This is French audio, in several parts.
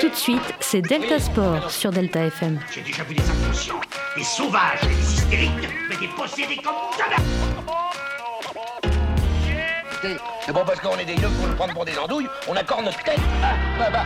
Tout de suite, c'est Delta Sport sur Delta FM. J'ai déjà vu des inconscients, des sauvages, des hystériques, mais des possédés comme jamais. C'est bon parce qu'on est des yeux pour nous prendre pour des andouilles, on accorde notre tête. Ah, bah, bah.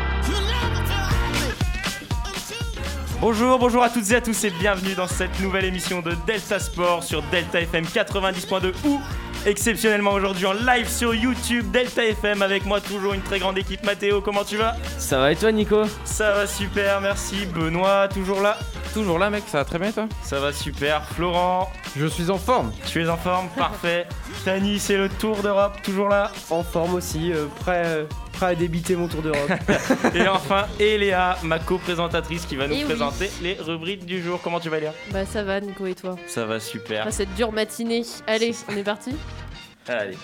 Bonjour, bonjour à toutes et à tous et bienvenue dans cette nouvelle émission de Delta Sport sur Delta FM 90.2 ou exceptionnellement aujourd'hui en live sur YouTube Delta FM avec moi toujours une très grande équipe. Mathéo, comment tu vas? Ça va et toi Nico? Ça va super, merci. Benoît, toujours là Toujours là mec, ça va très bien toi Ça va super. Florent, Je suis en forme tu es en forme Parfait. Tani, c'est le Tour d'Europe, toujours là En forme aussi, euh, prêt, euh, prêt à débiter mon tour d'Europe. Et enfin, Eléa, ma co-présentatrice qui va nous Eh oui. présenter les rubriques du jour. Comment tu vas Eléa? Bah ça va Nico et toi? Ça va super. Après cette dure matinée. Allez, on est parti? Allez.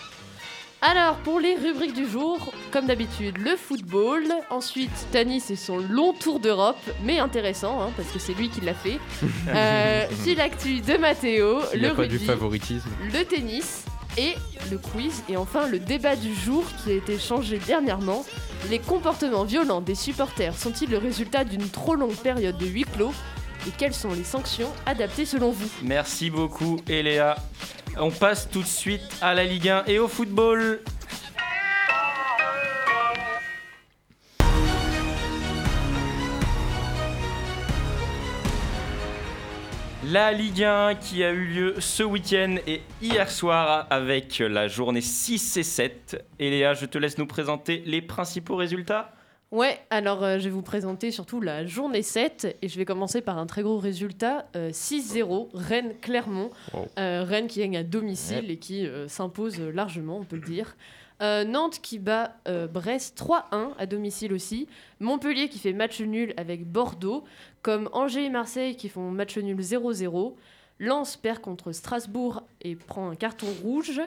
Alors pour les rubriques du jour, comme d'habitude le football, ensuite Tani c'est son long tour d'Europe, mais intéressant hein, parce que c'est lui qui l'a fait. Euh, l'actu de Mathéo, le du favoritisme. le tennis et le quiz et enfin le débat du jour qui a été changé dernièrement. Les comportements violents des supporters sont-ils le résultat d'une trop longue période de huis clos? Et quelles sont les sanctions adaptées selon vous? Merci beaucoup, Eléa. On passe tout de suite à la Ligue 1 et au football. La Ligue 1 qui a eu lieu ce week-end et hier soir avec la journée 6 et 7. Eléa, je te laisse nous présenter les principaux résultats. Ouais, alors euh, je vais vous présenter surtout la journée 7 et je vais commencer par un très gros résultat euh, 6-0 Rennes-Clermont. Wow. Euh, Rennes qui gagne à domicile et qui euh, s'impose largement, on peut le dire. Euh, Nantes qui bat euh, Brest 3-1 à domicile aussi. Montpellier qui fait match nul avec Bordeaux. Comme Angers et Marseille qui font match nul 0-0. Lens perd contre Strasbourg et prend un carton rouge.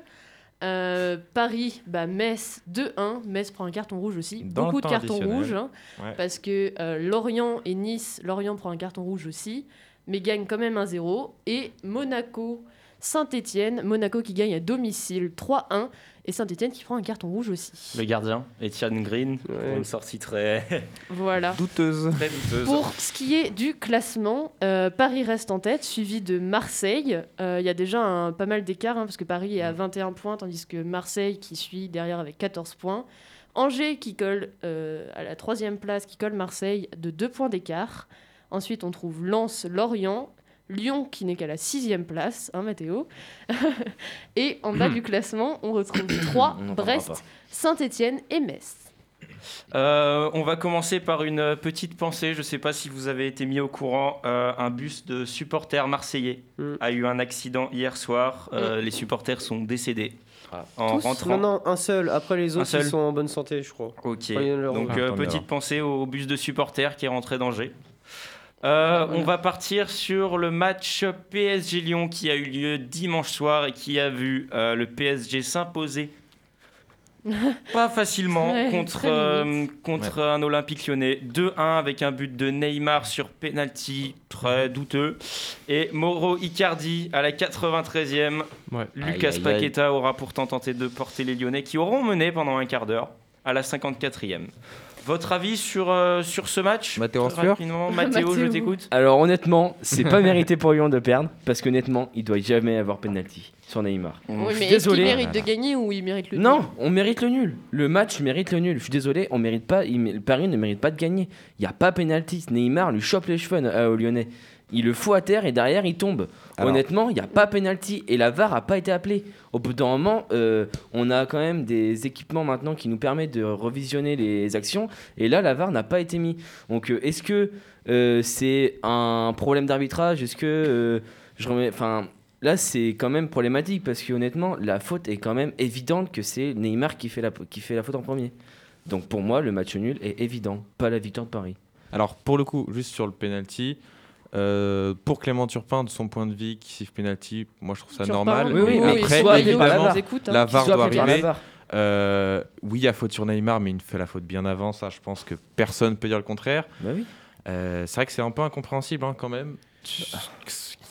Euh, Paris bat Metz 2-1. Metz prend un carton rouge aussi. Dans Beaucoup de cartons rouges. hein, Ouais. Parce que euh, Lorient et Nice, Lorient prend un carton rouge aussi. Mais gagne quand même 1-0. Et Monaco, Saint-Etienne. Monaco qui gagne à domicile 3-1. Et Saint-Etienne qui prend un carton rouge aussi. Le gardien, Etienne Green, pour Ouais. une sortie très, Voilà. Douteuse. très douteuse. Pour ce qui est du classement, euh, Paris reste en tête, suivi de Marseille. Euh, Il y a déjà un, pas mal d'écart, hein, parce que Paris est à 21 points, tandis que Marseille qui suit derrière avec 14 points. Angers qui colle euh, à la troisième place, qui colle Marseille de 2 points d'écart. Ensuite, on trouve Lens, Lorient, Lyon qui n'est qu'à la sixième place, hein, Mathéo. Et en bas du classement, on retrouve 3, On n'en parlera Brest. Saint-Étienne et Metz. Euh, on va commencer par une petite pensée. Je ne sais pas si vous avez été mis au courant. euh, un bus de supporters marseillais Mm. a eu un accident hier soir. Euh, Les supporters sont décédés en Tous rentrant. Non, non, un seul. Après, les autres, ils sont en bonne santé, je crois. Ok. Donc euh, Ah, petite pensée au bus de supporters qui est rentré d'Angers. Euh, On va partir sur le match PSG Lyon qui a eu lieu dimanche soir et qui a vu euh, le PSG s'imposer. Pas facilement Ouais, contre, euh, contre un Olympique lyonnais. 2-1 avec un but de Neymar sur penalty très douteux. Et Mauro Icardi à la 93e Ouais. Lucas Aïe, aïe, aïe. Paqueta aura pourtant tenté de porter les Lyonnais qui auront mené pendant un quart d'heure à la 54e. Votre avis sur, euh, sur ce match Mathéo Rapidement, Mathéo, je t'écoute. Alors honnêtement, c'est pas mérité pour Lyon de perdre parce qu'honnêtement, il doit jamais avoir penalty sur Neymar. Oui, je suis désolé. mérite de gagner ou il mérite le Non, nul? on mérite le nul. Le match mérite le nul. Je suis désolé, on mérite pas. il Paris ne mérite pas de gagner. Il y a pas penalty. Neymar lui chope les cheveux euh, au Lyonnais. Il le fout à terre et derrière il tombe. Alors- Honnêtement, il n'y a pas penalty et la VAR a pas été appelée. Au bout d'un moment, euh, on a quand même des équipements maintenant qui nous permettent de revisionner les actions et là la VAR n'a pas été mise. Donc euh, est-ce que euh, c'est un problème d'arbitrage? Est-ce que euh, je remets, enfin là c'est quand même problématique parce que honnêtement la faute est quand même évidente que c'est Neymar qui fait la qui fait la faute en premier. Donc pour moi le match nul est évident, pas la victoire de Paris. Alors pour le coup, juste sur le penalty, euh, pour Clément Turpin, de son point de vue, qui siffle penalty, moi je trouve ça Turpin, normal. Oui, oui, mais Après, soit la évidemment, nous écoute, hein. la VAR doit la arriver. Euh, oui, il y a faute sur Neymar, mais il fait la faute bien avant. Ça, je pense que personne peut dire le contraire. Bah oui. Euh, c'est vrai que c'est un peu incompréhensible hein, quand même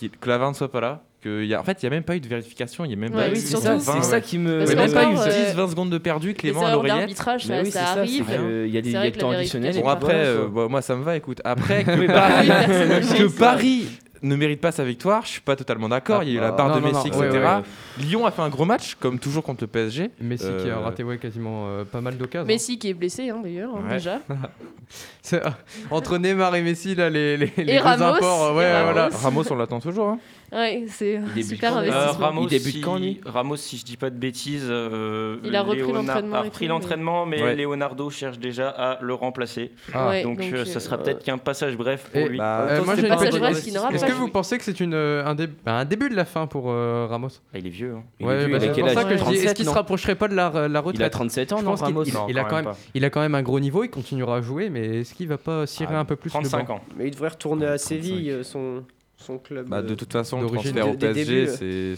que, que la VAR ne soit pas là, que que y a, en fait, il n'y a même pas eu de vérification, il n'y a même Ouais, pas oui, eu c'est surtout, ça, 20, c'est ouais. ça qui me. Parce Il n'y a même pas eu qu'encore, euh, 10-20 secondes de perdu, Les Clément à l'oreillette. ça, oui, ça arrive. que il y a des, y temps la additionnel. vérification- Bon, après, euh, moi, ça me va, écoute. Après, que Paris, ne mérite pas sa victoire, je suis pas totalement d'accord. Il y a eu la barre non, de Messi, non, etc. ouais, ouais. Lyon a fait un gros match, comme toujours contre le PSG. Messi qui a Euh, raté ouais, quasiment euh, pas mal d'occasions. Messi qui est blessé hein, d'ailleurs hein, Ouais. déjà. Entre Neymar et Messi, là, les, les, les deux Ramos, imports, euh, et ouais, Ramos. voilà. Ramos, on l'attend toujours. Ouais, c'est débute super quand, Euh, investissement. Ramos, Il débute si, quand, lui? Ramos, si je dis pas de bêtises, euh, Il a repris Léonard- l'entraînement a repris l'entraînement, mais Ouais. Leonardo cherche déjà à le remplacer. Ah. Ouais, donc, euh, ça sera peut-être qu'un passage bref pour Et- lui. Bah, Euh, moi, j'ai Passage petite- bref qui n'aura Est-ce que vous pensez que c'est une, euh, un, dé- bah, un début de la fin pour euh, Ramos? Ah, il est vieux. hein. Il Ouais, bah, il a c'est quel pour ça âge? que je dis, 37, est-ce qu'il se rapprocherait pas de la, la Il a retraite 37 ans, non, Ramos? il- a quand même il a quand même un gros niveau, il continuera à jouer, mais est-ce qu'il va pas cirer Ah, un peu plus le 35 banc ans. Mais il devrait retourner à 35. Séville, euh, son, son club. Bah, de euh, toute façon, le transfert au PSG, débuts, c'est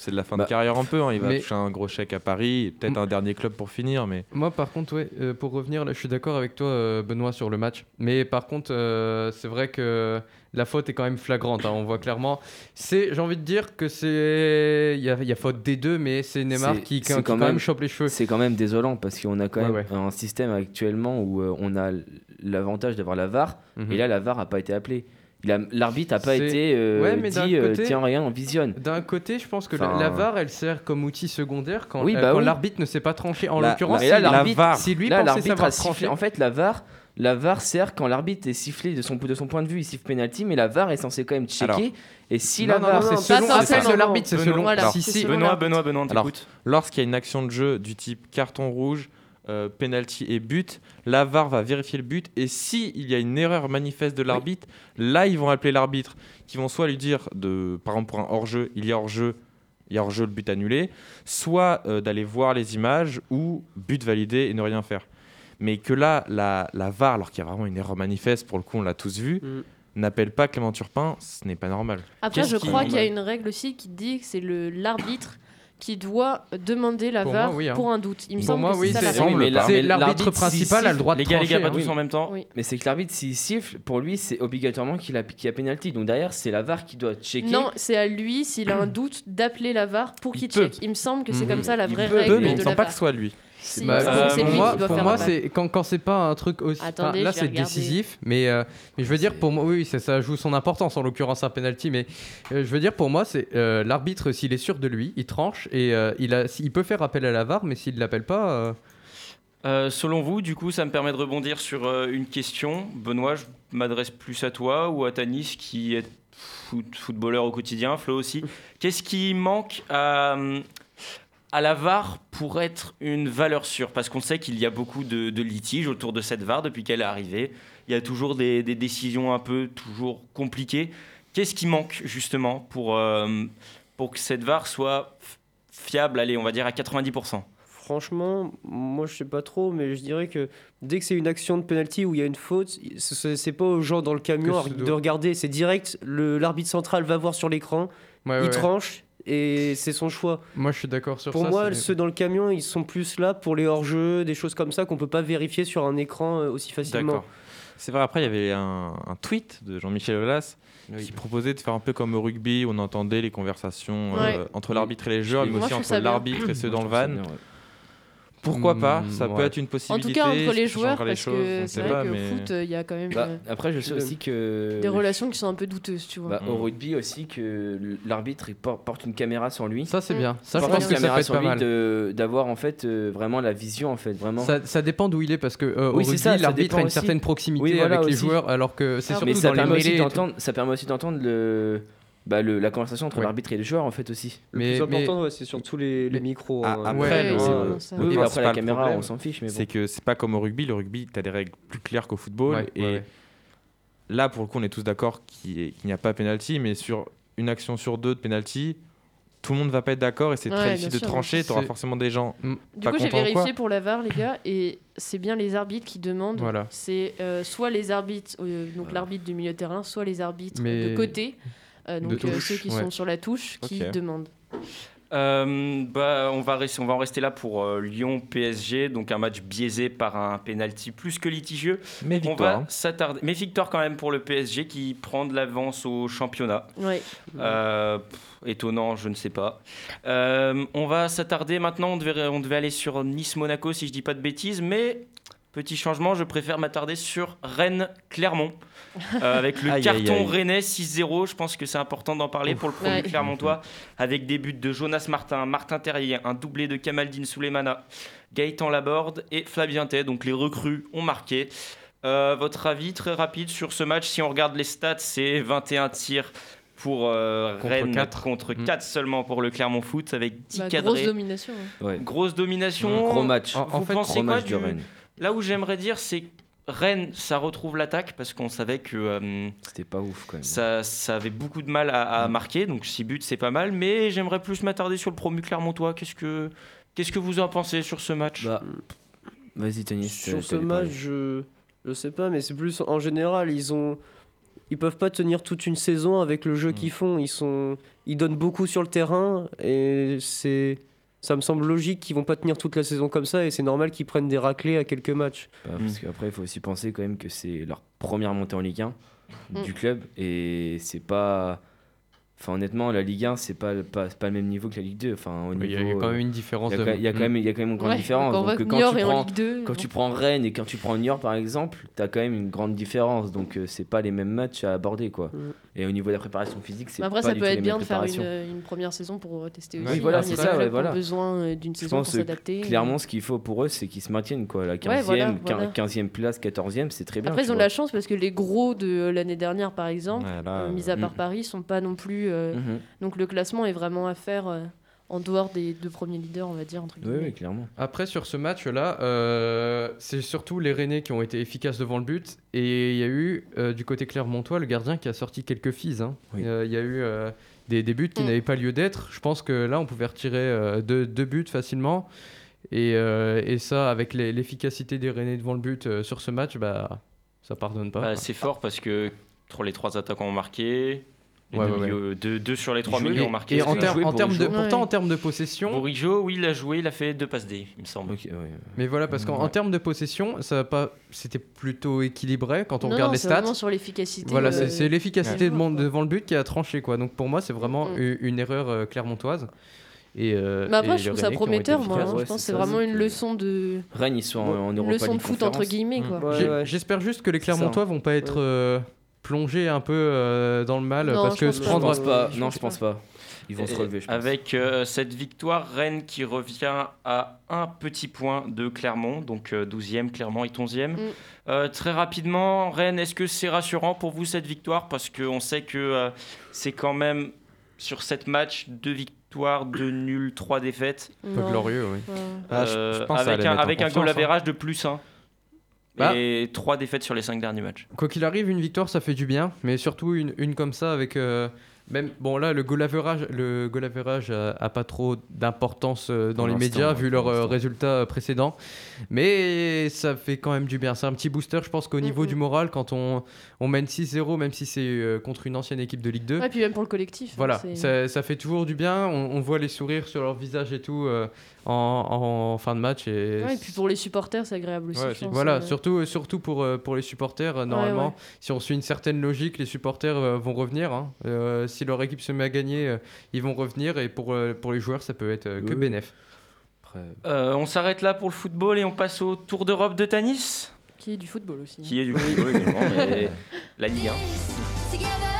c'est de la fin Bah, de carrière un peu. hein. Il va toucher un gros chèque à Paris, peut-être Mm. un dernier club pour finir, mais Moi, par contre, ouais, euh, pour revenir, là, je suis d'accord avec toi, euh, Benoît, sur le match. Mais par contre, euh, c'est vrai que la faute est quand même flagrante. hein, on voit clairement. C'est, j'ai envie de dire que c'est, il y a, il y a faute des deux, mais c'est Neymar qui, quand, quand même même- chope les cheveux. C'est quand même désolant parce qu'on a quand Ouais, même ouais. un système actuellement où euh, on a l'avantage d'avoir la VAR Mhm. et là la VAR n'a pas été appelée. L'arbitre n'a pas été euh, Ouais, mais d'un dit euh, côté- tiens rien on visionne. D'un côté, je pense que la- Enfin- la VAR, elle sert comme outil secondaire quand, Oui, euh, bah quand oui. l'arbitre ne sait pas trancher. En La- l'occurrence, Mais là, si- la si lui là pensait l'arbitre savoir trancher, En fait la VAR la VAR sert quand l'arbitre est sifflé de son, de son point de vue, il siffle penalty, mais la VAR est censée quand même checker. Alors. et si non, la VAR. c'est selon, l'arbitre, c'est Benoît, selon. Benoît. Benoît, Benoît, on Alors, t'écoute. lorsqu'il y a une action de jeu du type carton rouge, euh, penalty et but, la VAR va vérifier le but et si il y a une erreur manifeste de l'arbitre, là ils vont appeler l'arbitre, qui vont soit lui dire de, par exemple pour un hors-jeu, il y a hors-jeu, il y a hors-jeu, le but annulé, soit euh, d'aller voir les images ou but validé et ne rien faire. Mais que là, la, la VAR, alors qu'il y a vraiment une erreur manifeste, pour le coup on l'a tous vu, Mm. n'appelle pas Clément Turpin, ce n'est pas normal. Après, je crois qu'il y a une règle aussi qui dit que c'est le l'arbitre qui doit demander la Pour VAR moi, oui, hein. pour un doute. Il me Pour semble moi, que oui, c'est ça l'arbitre principal a le droit de Les gars, les gars, pas hein. tous en même temps. Oui. Mais c'est que l'arbitre s'il siffle, pour lui c'est obligatoirement qu'il a, qu'il y a penalty. Donc derrière c'est la VAR qui doit checker. Non, c'est à lui, s'il a un doute, d'appeler la VAR pour Il qu'il peut. check. Il me semble que c'est Mhm. comme ça la Il vraie peut, règle Peu, mais il ne pas que ce soit lui. Si, Bah, euh, pour moi, pour c'est quand, quand c'est pas un truc aussi. Attendez, là, c'est décisif, mais, euh, mais je veux dire, pour moi, oui, ça, ça joue son importance, en l'occurrence un penalty, mais euh, je veux dire, pour moi, c'est euh, l'arbitre, s'il est sûr de lui, il tranche et euh, il, a, il peut faire appel à la VAR, mais s'il l'appelle pas. euh, Euh, selon vous, du coup, ça me permet de rebondir sur euh, une question. Benoît, je m'adresse plus à toi ou à Tanis qui est foot- footballeur au quotidien, Flo aussi. Qu'est-ce qui manque à, à la VAR pour être une valeur sûre Parce qu'on sait qu'il y a beaucoup de, de litiges autour de cette VAR depuis qu'elle est arrivée. Il y a toujours des, des décisions un peu toujours compliquées. Qu'est-ce qui manque justement pour, euh, pour que cette VAR soit fiable, allez, on va dire à 90% Franchement, moi je sais pas trop, mais je dirais que dès que c'est une action de penalty où il y a une faute, ce- ce- c'est pas aux gens dans le camion de regarder, c'est direct. L'arbitre central va voir sur l'écran, ouais, il ouais. tranche et c'est son choix. Moi, je suis d'accord sur Pour ça. moi, c'est- ceux dans le camion, ils sont plus là pour les hors-jeux, des choses comme ça qu'on peut pas vérifier sur un écran euh, aussi facilement. D'accord. C'est vrai, après, il y avait un, un tweet de Jean-Michel Aulas qui proposait de faire un peu comme au rugby, où on entendait les conversations euh, entre l'arbitre et les joueurs, mais Moi, aussi entre l'arbitre et ceux dans le Moi, van. bien, ouais. Pourquoi pas Mm, Ça peut être une En tout possibilité. cas, entre les joueurs, changera les parce choses, on que sait c'est vrai pas, qu'au mais- foot, euh, il y a quand même Bah, euh, après je sais aussi que des relations qui sont un peu douteuses, tu vois. Bah. Au rugby aussi, que l'arbitre porte une caméra sur lui. Ça, c'est Mm. bien. Ça, je pense que ça peut être pas mal. d'avoir en fait euh, vraiment la vision en fait vraiment. Ça, ça dépend d'où il est parce que euh, Oui, au rugby, l'arbitre a une aussi. certaine proximité Oui, voilà, avec les joueurs, alors que c'est Ah, surtout dans les permet, aussi mêlées. ça permet aussi d'entendre le, bah, le- la conversation entre Ouais. l'arbitre et les joueurs en fait aussi. Le Mais- plus mais- important, ouais, c'est surtout les, les micros. Ah, hein. après, Ouais, le- oui, le mais après la caméra problème, on s'en fiche mais bon. C'est que c'est pas comme au rugby. Le rugby, tu as des règles plus claires qu'au football. Ouais, et ouais, ouais. là, pour le coup, on est tous d'accord qu'il n'y a pas penalty, mais sur une action sur deux de penalty, tout le monde va pas être d'accord et c'est Ouais, très difficile de sûr. trancher. Tu auras forcément des gens. Du pas coup, j'ai vérifié pour la VAR, les gars, et c'est bien les arbitres qui demandent. Voilà. C'est euh, soit les arbitres, euh, donc l'arbitre du milieu de terrain, soit les arbitres Mais- de côté, euh, donc euh, ceux qui ouais. sont sur la touche, qui demandent. Euh, bah, on, va rester, on va en rester là pour euh, Lyon-PSG, donc un match biaisé par un penalty plus que litigieux. Mais On victoire. va s'attarder. Mais victoire quand même pour le PSG qui prend de l'avance au championnat. Ouais. Euh, pff, étonnant, je ne sais pas. Euh, on va s'attarder maintenant. On devait, on devait aller sur Nice-Monaco si je dis pas de bêtises, mais petit changement, je préfère m'attarder sur Rennes-Clermont euh, avec le Aïe, carton aïe. rennais 6-0. Je pense que c'est important d'en parler pour le premier Ouais. Clermontois avec des buts de Jonas Martin, Martin Terrier, un doublé de Kamaldine Souleymana, Gaëtan Laborde et Flavien Tay. Donc les recrues ont marqué. Euh, votre avis très rapide sur ce match Si on regarde les stats, c'est 21 tirs pour euh, Contre Rennes quatre. contre Mm. 4 seulement pour le Clermont Foot avec 10 Bah, cadrés. grosse domination. hein. Ouais. Grosse domination. Gros match. En- en Vous fait, pensez Gros quoi match du... de Rennes. Là où j'aimerais dire, c'est que Rennes, ça retrouve l'attaque parce qu'on savait que euh, C'était pas ouf quand même. ça, ça avait beaucoup de mal à, à marquer. Donc 6 buts, c'est pas mal. Mais j'aimerais plus m'attarder sur le promu Clermontois. Qu'est-ce que, qu'est-ce que vous en pensez sur ce match? Bah, vas-y, Tony. Sur ce match, je, je sais pas, mais c'est plus en général, ils ont. Ils peuvent pas tenir toute une saison avec le jeu qu'ils font. Ils sont, ils donnent beaucoup sur le terrain et c'est, ça me semble logique qu'ils vont pas tenir toute la saison comme ça et c'est normal qu'ils prennent des raclés à quelques matchs. Bah, Parce qu'après, il faut aussi penser quand même que c'est leur première montée en Ligue 1 Mm. du club et c'est pas. Enfin, honnêtement, la Ligue 1, c'est pas, pas, c'est pas le même niveau que la Ligue 2. Enfin, au Il y a niveau, quand même une différence il y a de. quand- il y a quand même, il y a quand même une grande Ouais, différence. quand Donc, tu prends, Ligue 2. quand tu prends Rennes et quand tu prends Niort, par exemple, tu as quand même une grande différence. Donc, euh, c'est pas les mêmes matchs à aborder, quoi. Mm. Et au niveau de la préparation physique, c'est Après, pas ça du peut tout être bien de faire une, préparations. une première saison pour euh, tester Oui, aussi. voilà, hein. Y a c'est ça, ouais, voilà. besoin euh, d'une saison pour s'adapter. clairement, ce qu'il faut pour eux, c'est qu'ils se maintiennent, quoi. La 15e, Ouais, voilà, quin- voilà. 15e place, 14e, c'est très bien. Après, ils ont de la chance parce que les gros de l'année dernière, par exemple, Ouais, là, euh, mis à part mm. Paris, sont pas non plus. euh, Mhm. Donc le classement est vraiment à faire euh, en dehors des deux premiers leaders, on va dire entre Oui, oui, clairement. Après, sur ce match-là, euh, c'est surtout les Rennais qui ont été efficaces devant le but. Et il y a eu, euh, du côté Clermontois, le gardien qui a sorti quelques fises. hein. Oui. Euh, Il y a eu euh, des, des buts qui Mm. n'avaient pas lieu d'être. Je pense que là, on pouvait retirer euh, deux, deux buts facilement. Et, euh, et ça, avec l'efficacité des Rennais devant le but euh, sur ce match, bah, ça pardonne pas. Bah. C'est fort parce que les trois attaquants ont marqué. Les Ouais, deux, ouais, milieux- deux- deux sur les trois milieux ont Et, marqué. et en, en pour termes de, pourtant, Ouais. en termes de possession, Bourigeau, oui, il a joué, il a fait deux passes D, il me semble. Ok, ouais. mais voilà, parce qu'en termes de possession, ça pas, c'était plutôt équilibré quand on non, regarde non, les c'est stats. vraiment sur l'efficacité. Voilà, euh, c'est- l'efficacité des de mon- joueurs, quoi. devant le but qui a tranché quoi. Donc pour moi, c'est vraiment Mm. une, erreur euh, clermontoise. Et, euh, Mais après, et je trouve ça prometteur, moi. hein. ouais, je pense que c'est vraiment une que- leçon de, Rennes, ils sont en, en une leçon de foot entre guillemets, quoi. J'espère juste que les. Clermontois vont pas être Plongés un peu euh, dans le mal Non, parce je que pense se pas. Je pense pas. Non, je pense pas. Ils vont se Et relever, je pense. Avec euh, cette victoire, Rennes qui revient à un petit point de Clermont, donc euh, 12e, Clermont est 11e. Mm. Euh, très rapidement, Rennes, est-ce que c'est rassurant pour vous cette victoire? Parce qu'on sait que euh, c'est quand même sur sept matchs, deux victoires, deux nuls, trois défaites. Peu Non. glorieux, oui. Ah, je- je pense avec un, avec un goal hein. de plus 1. Bah. Et trois défaites sur les cinq derniers matchs. Quoi qu'il arrive, une victoire, ça fait du bien, mais surtout une, une comme ça avec. euh, même, bon, là, le goal average, le goal average a, a pas trop d'importance euh, dans Pour les médias vu leurs euh, résultats euh, précédents. Mais ça fait quand même du bien. C'est un petit booster, je pense qu'au niveau Mhm. du moral, quand on, on mène 6-0, même si c'est euh, contre une ancienne équipe de Ligue 2. Ouais, puis même pour le collectif. hein, Voilà, ça, ça fait toujours du bien. On, on voit les sourires sur leur visage et tout euh, en, en fin de match. Et, Ouais, et puis pour les supporters, c'est agréable aussi. Ouais, je pense, voilà, euh. surtout, surtout pour, euh, pour les supporters, euh, normalement, ouais. si on suit une certaine logique, les supporters euh, vont revenir. hein. Si leur équipe se met à gagner, euh, ils vont revenir. Et pour, euh, pour les joueurs, ça peut être euh, que Oui. bénéf. Après, Euh, on s'arrête là pour le football et on passe au Tour d'Europe de Tanis, Qui est du football aussi. hein. qui est du football également, mais la Ligue 1.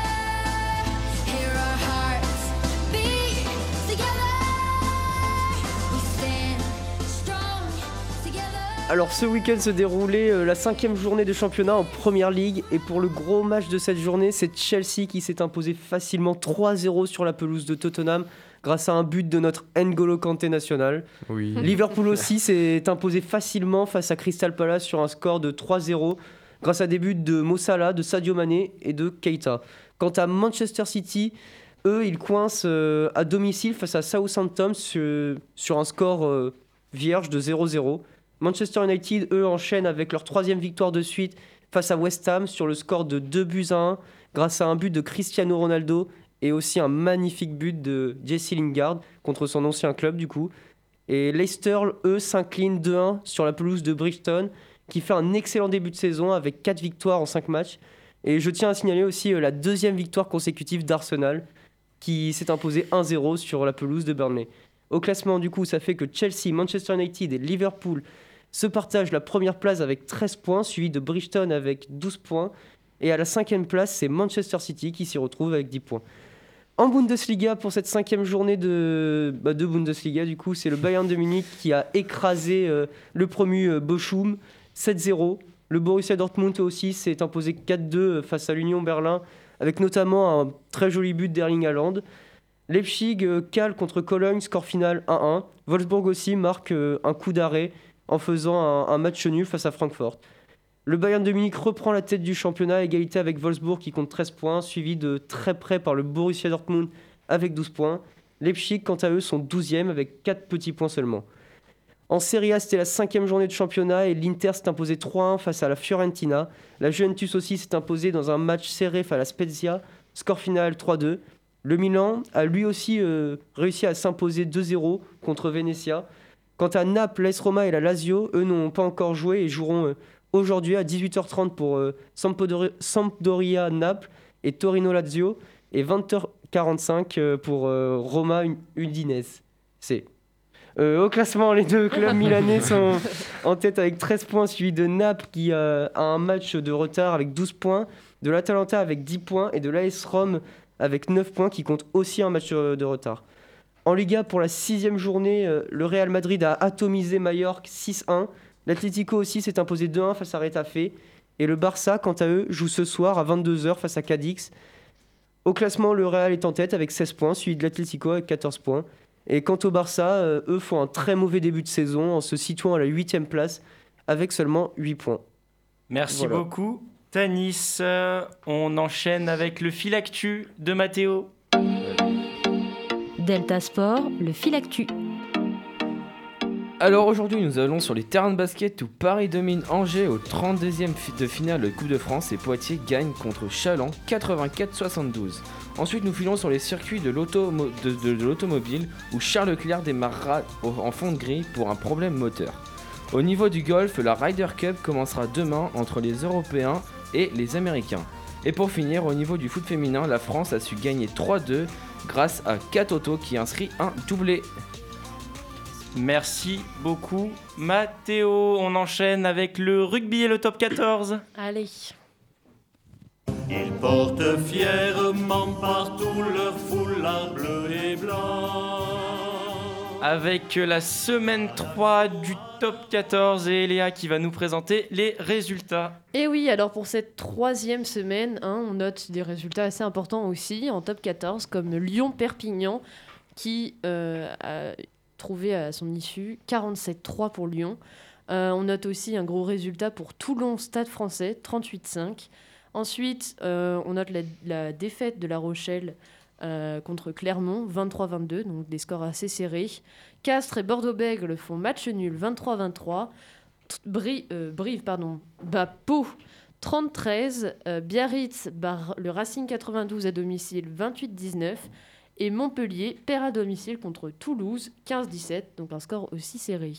Alors ce week-end se déroulait euh, la cinquième journée de championnat en Première Ligue et pour le gros match de cette journée, c'est Chelsea qui s'est imposé facilement 3-0 sur la pelouse de Tottenham grâce à un but de notre N'Golo Kanté national. Oui. Liverpool aussi s'est imposé facilement face à Crystal Palace sur un score de 3-0 grâce à des buts de Mo Salah, de Sadio Mané et de Keita. Quant à Manchester City, eux, ils coincent euh, à domicile face à Southampton sur, sur un score euh, vierge de 0-0. Manchester United, eux, enchaînent avec leur troisième victoire de suite face à West Ham sur le score de 2 buts à 1 grâce à un but de Cristiano Ronaldo Et aussi un magnifique but de Jesse Lingard contre son ancien club du coup. Et Leicester, eux, s'inclinent 2-1 sur la pelouse de Bridgestone, qui fait un excellent début de saison avec 4 victoires en 5 matchs. Et je tiens à signaler aussi euh, la deuxième victoire consécutive d'Arsenal, qui s'est imposé 1-0 sur la pelouse de Burnley. Au classement, du coup, ça fait que Chelsea, Manchester United et Liverpool se partagent la première place avec 13 points, suivi de Bridgestone avec 12 points. Et à la cinquième place, c'est Manchester City qui s'y retrouve avec 10 points. En Bundesliga, pour cette cinquième journée de, bah, de Bundesliga, du coup, c'est le Bayern de Munich qui a écrasé euh, le promu euh, Bochum 7-0. Le Borussia Dortmund aussi s'est imposé 4-2 face à l'Union Berlin, avec notamment un très joli but d'Erling Haaland. Leipzig euh, cale contre Cologne, score final 1-1. Wolfsburg aussi marque euh, un coup d'arrêt en faisant un, match nul face à Francfort. Le Bayern de Munich reprend la tête du championnat, à égalité avec Wolfsburg qui compte 13 points, suivi de très près par le Borussia Dortmund avec 12 points. Leipzig, quant à eux, sont 12e avec 4 petits points seulement. En Serie A, c'était la cinquième journée de championnat et l'Inter s'est imposé 3-1 face à la Fiorentina. La Juventus aussi s'est imposée dans un match serré face à la Spezia, score final 3-2. Le Milan a lui aussi euh, réussi à s'imposer 2-0 contre Venezia. Quant à Naples, l'AS Roma et la Lazio, eux n'ont pas encore joué et joueront euh, aujourd'hui à 18h30 pour euh, Sampdori- Sampdoria Naples et Torino Lazio et 20h45 euh, pour Roma Udinese. C'est euh, au classement, les deux clubs milanais sont en tête avec 13 points, suivi de Naples qui euh, a un match de retard avec 12 points, de l'Atalanta avec 10 points et de l'AS Rome avec 9 points qui compte aussi un match de retard. En Liga, pour la sixième journée, euh, le Real Madrid a atomisé Mallorca 6-1. L'Atlético aussi s'est imposé 2-1 face à Retafe. Et le Barça, quant à eux, joue ce soir à 22h face à Cadix. Au classement, le Real est en tête avec 16 points, suivi de l'Atlético avec 14 points. Et quant au Barça, euh, eux font un très mauvais début de saison en se situant à la 8 place avec seulement 8 points. Merci Voilà. beaucoup, Tanis. Euh, on enchaîne avec le fil actu de Mathéo. Delta Sport, le fil actu. Alors aujourd'hui, nous allons sur les terrains de basket où Paris domine Angers au 32e fi- de finale de Coupe de France et Poitiers gagne contre Chaland 84-72. Ensuite, nous filons sur les circuits de l'automo- de- de- de l'automobile où Charles Leclerc démarrera en fond de grille pour un problème moteur. Au niveau du golf, la Ryder Cup commencera demain entre les Européens et les Américains. Et pour finir, au niveau du foot féminin, la France a su gagner 3-2 grâce à Katoto qui inscrit un doublé. Merci beaucoup, Mathéo. On enchaîne avec le rugby et le top 14. Allez. Ils portent fièrement partout leur foulard bleu et blanc. Avec la semaine 3 du top 14 et Léa qui va nous présenter les résultats. Et oui, alors pour cette troisième semaine, hein, on note des résultats assez importants aussi en top 14, comme Lyon-Perpignan, qui euh, a trouvé à son issue 47-3 pour Lyon. Euh, on note aussi un gros résultat pour Toulon-Stade français, 38-5. Ensuite, euh, on note la, la défaite de La Rochelle euh, contre Clermont, 23-22, donc des scores assez serrés. Castres et Bordeaux-Bègles font match nul, 23-23. T- Bri- euh, Brive, pardon, bat Pau, 30-13. Euh, Biarritz le Racing 92 à domicile, 28-19. Et Montpellier perd à domicile contre Toulouse, 15-17, donc un score aussi serré.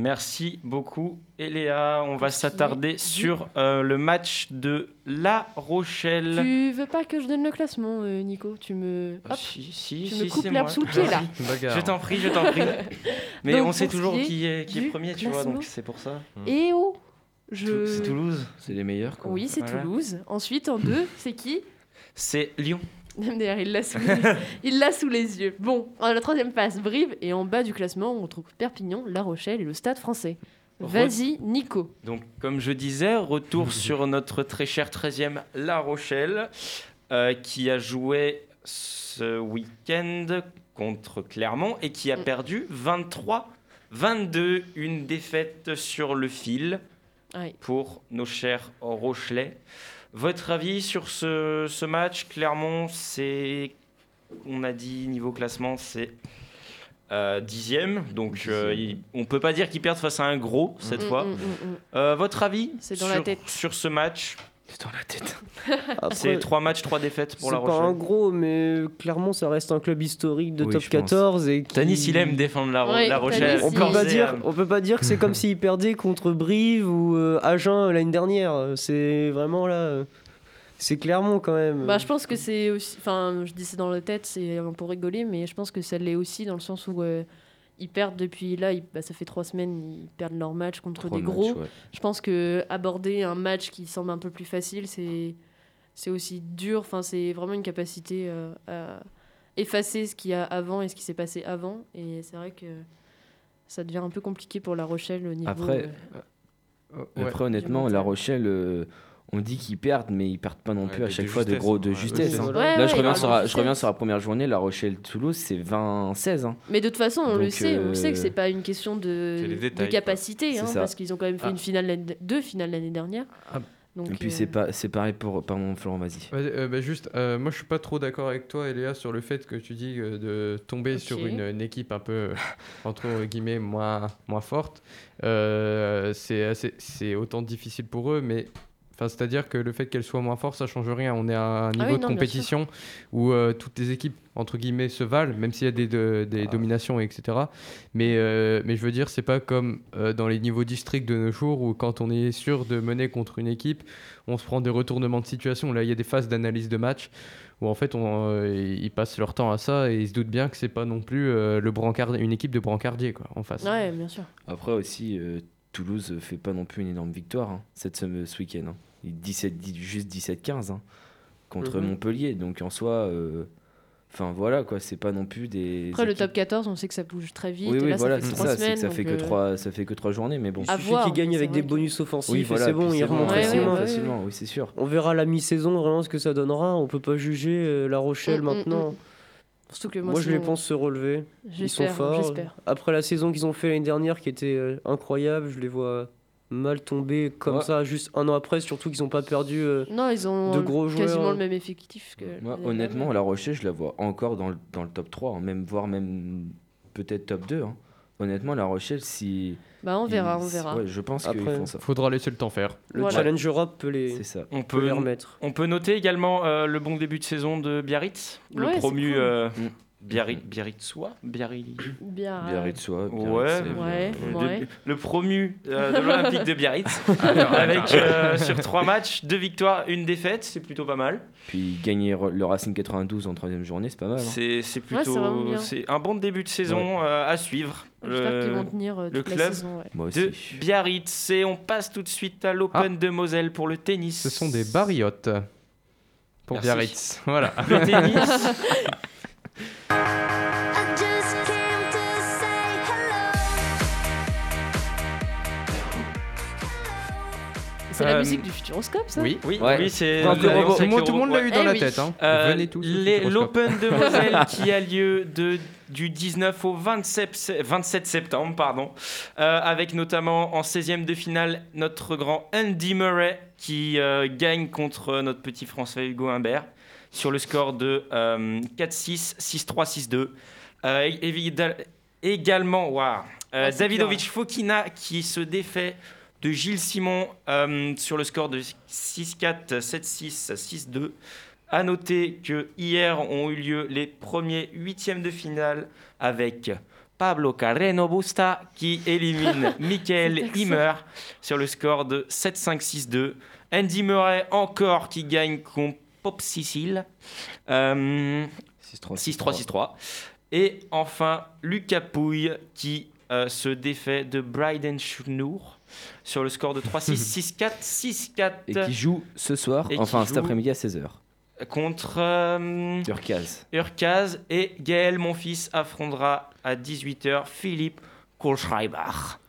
Merci beaucoup, Eléa. On va s'attarder sur euh, le match de La Rochelle. Tu veux pas que je donne le classement, euh, Nico? Tu me. Hop, Si, si, tu si, me coupes c'est l'herbe moi. sous le pied là. Je t'en prie, je t'en prie. Mais Donc, on sait toujours qui est qui est, qui est du premier, tu vois, donc c'est pour ça. Et oh je... C'est Toulouse. C'est les meilleurs quoi. Oui, c'est Voilà. Toulouse. Ensuite, en deux, c'est qui? C'est Lyon. D'ailleurs, il l'a sous... les yeux. Bon, à la troisième place, Brive. Et en bas du classement, on retrouve Perpignan, La Rochelle et le Stade français. Vas-y, Nico. Donc, comme je disais, retour sur notre très cher 13e La Rochelle, euh, qui a joué ce week-end contre Clermont et qui a Mm. perdu 23-22. Une défaite sur le fil Ouais. pour nos chers Rochelais. Votre avis sur ce, ce match Clermont, c'est. On a dit niveau classement, c'est. euh, dixième, donc euh, il- on peut pas dire qu'ils perdent face à un gros cette Mm, fois. mm, mm. Euh, votre avis C'est dans sur, la tête. sur ce match C'est dans la tête. C'est 3 matchs, 3 défaites pour c'est La pas un Rochelle. gros, mais clairement, ça reste un club historique de Oui, top je pense. 14. Et qui... Tanis, il aime défendre La, Ro- Ouais, la Rochelle. Tanis, On peut, pas dire, euh, on peut pas dire que c'est comme s'ils perdaient contre Brive ou euh, Agen l'année dernière. C'est vraiment là. euh, C'est Clermont quand même. Bah, je pense que c'est aussi. Enfin, je dis c'est dans la tête, c'est peu rigoler, mais je pense que ça l'est aussi dans le sens où euh, ils perdent depuis là, ils- bah, ça fait trois semaines, ils perdent leur match contre Trois des matchs, gros. ouais. Je pense que aborder un match qui semble un peu plus facile, c'est c'est aussi dur. Enfin, c'est vraiment une capacité euh, à effacer ce qu'il y a avant et ce qui s'est passé avant. Et c'est vrai que ça devient un peu compliqué pour La Rochelle au niveau. Après, euh, Ouais. Après, honnêtement. La Rochelle, euh, on dit qu'ils perdent, mais ils perdent pas non Ouais, plus à de chaque fois de justesse, gros hein, de justesse. ouais, hein. Ouais, Là, ouais, je, reviens sur, la- peu je reviens de sur la première journée, La Rochelle-Toulouse, c'est 20-16. hein. Mais de toute façon, on le sait, on le sait que euh, c'est pas une question de, de capacité, hein, parce qu'ils ont quand même fait Ah. une finale, l'année- deux finales l'année dernière. Ah. Donc, Et puis, euh, c'est pas, c'est pareil pour. Pardon, Florent, vas-y. Ouais, euh, bah, juste, euh, moi je suis pas trop d'accord avec toi, Eléa, sur le fait que tu dis euh, de tomber sur une, une équipe un peu, entre guillemets, moins, moins forte. Euh, c'est c'est autant difficile pour eux, mais. Enfin, C'est-à-dire que le fait qu'elle soit moins forte, ça change rien. On est à un niveau Ah oui, de non, compétition où euh, toutes les équipes, entre guillemets, se valent, même s'il y a des, de- des Ah. dominations, etc. Mais, euh, mais je veux dire, c'est pas comme euh, dans les niveaux districts de nos jours où quand on est sûr de mener contre une équipe, on se prend des retournements de situation. Là, il y a des phases d'analyse de match où en fait, on, euh, ils passent leur temps à ça et ils se doutent bien que c'est pas non plus euh, le brancard, une équipe de brancardier quoi, en face. Ouais, bien sûr. Après aussi, euh, Toulouse fait pas non plus une énorme victoire hein, cette, sem- ce week-end. hein. Il 17, dix- juste 17-15 hein, contre Mhm. Montpellier. Donc en soi, euh, enfin voilà quoi, c'est pas non plus des. Après, le top 14, on sait que ça bouge très vite. Oui, et oui, là, voilà, c'est trois ça, c'est semaines. que ça fait que euh, trois, ça fait que trois journées, mais bon. Il à suffit voir, qu'ils gagnent avec des bonus offensifs Oui, et c'est bon, ils remontent facilement. ouais, ouais. facilement, oui, c'est sûr. On verra la mi-saison vraiment ce que ça donnera. On peut pas juger euh, La Rochelle Mm, mm, maintenant. mm. Que moi, Moi, je les pense se relever. Ils sont forts. Après la saison qu'ils ont fait l'année dernière, qui était euh, incroyable, je les vois mal tomber comme Ouais. ça, juste un an après, surtout qu'ils n'ont pas perdu. euh, Non, ils ont de gros quasiment joueurs. le même effectif que. Moi, l'année honnêtement. La Rochelle, je la vois encore dans le, dans le top 3, hein, même, voire même peut-être top 2. hein. Honnêtement, La Rochelle, si. Bah, on verra, on verra. Ouais, je pense qu'ils Après, font ça. Faudra laisser le temps faire. le Voilà. Challenge Europe peut les, C'est ça. On peut les remettre. on peut noter également euh, le bon début de saison de Biarritz, le Ouais, promu cool. euh, Mm. Biarritz, Biarritzois? Biarritz. Bien. Biarritz, soit. Ouais, Ouais, Euh, ouais. de- le promu euh, de l'Olympique de Biarritz, avec euh, sur trois matchs, deux victoires, une défaite, c'est plutôt pas mal. Puis gagner le Racing 92 en troisième journée, c'est pas mal. hein. C'est plutôt c'est un bon début de saison euh, à suivre. J'espère qu'ils vont tenir euh, le toute la club. saison. ouais. Moi de aussi. Biarritz et on passe tout de suite à l'Open de Moselle pour le tennis. Ce sont des bariotes pour Merci. Biarritz. Voilà. Le tennis. C'est la Euh, musique du Futuroscope, ça Oui. Oui, Ouais. oui c'est Tout le monde, le tout le monde robot. l'a eu dans Eh la oui. tête. Hein. Euh, Venez tous. L'Open de Moselle qui a lieu de, du 19 au 27, se- 27 septembre, pardon, euh, avec notamment en 16e de finale notre grand Andy Murray qui euh, gagne contre notre petit Français Hugo Humbert sur le score de euh, 4-6, 6-3, 6-2. Euh, évidemment- également, waouh, euh, Ah, Davidovic Fokina qui se défait de Gilles Simon euh, sur le score de 6-4, 7-6, 6-2. À noter que hier ont eu lieu les premiers huitièmes de finale avec Pablo Carreno Busta qui élimine Michael. Himmer sur le score de 7-5, 6-2. Andy Murray encore qui gagne contre Pop Sicile. Euh, 6-3. 6-3, 6-3. Et enfin, Lucas Pouille qui euh, se défait de Bryden Schnour sur le score de 3-6, 6-4, 6-4 Et qui joue ce soir, Et enfin cet après-midi à 16h. contre euh, Urkaz. Urkaz. Et Gaël, mon fils, affrontera à 18h Philippe Kohlschreiber.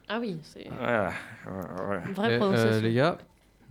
Ah oui, c'est Voilà. Voilà. vraie Eh, euh, les gars,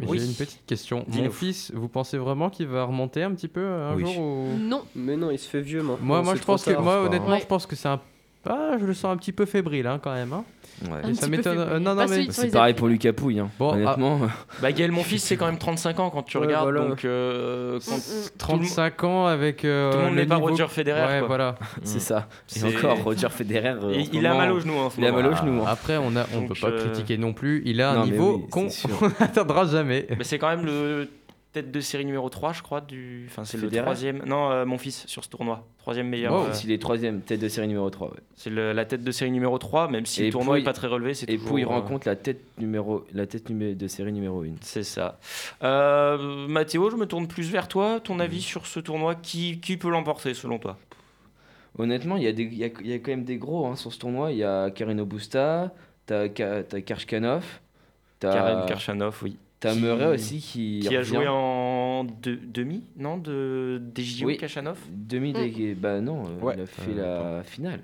Oui. j'ai une petite question. Mon fils, vous pensez vraiment qu'il va remonter un petit peu un Oui. jour ou... Non, Mais non, il se fait vieux maintenant. Moi, moi je que honnêtement, je pense que c'est un ah, je le sens un petit peu fébrile hein, quand même. hein. Ouais. Ça m'étonne. euh, non, non, mais C'est pareil pour Lucas Pouille. hein. Bon, ah, Honnêtement, Bah, Gaël, mon fils, c'est quand même 35 ans quand tu Ouais, regardes. voilà. Donc, euh, quand- Mm, mm. tout le monde- 35 ans avec. euh, tout le monde n'est pas Roger Federer. Ouais, quoi. voilà. c'est ça. Et C'est- encore, Roger Federer. euh, Il, a mal au genou Il a mal au genou. Après, on Donc, peut pas euh, critiquer non plus. Il a un Non, niveau oui, qu'on n'atteindra jamais. Mais c'est quand même le tête de série numéro 3, je crois. Du... Enfin, c'est le troisième. Non, euh, mon fils sur ce tournoi. Troisième meilleur. Wow, euh, S'il est troisième, tête de série numéro 3. ouais. c'est la tête de série numéro 3, même si Et le tournoi n'est pas très relevé. Et toujours, puis il euh, rencontre la tête, numéro, la tête de série numéro 1. C'est ça. Euh, Mathéo, je me tourne plus vers toi. Ton Mhm. avis sur ce tournoi, qui, qui peut l'emporter selon toi? Honnêtement, il y, a des- il y, a, il y a quand même des gros hein, sur ce tournoi. Il y a Karino Busta, t'as Ka- t'as Karchkanov, Karen Kirchanov, oui. T'as Murray aussi qui, Qui a revient. joué en demi, non de, Des JO, Oui. Kachanov Demi des... Bah non, euh, Ouais. il a fait Euh, la finale.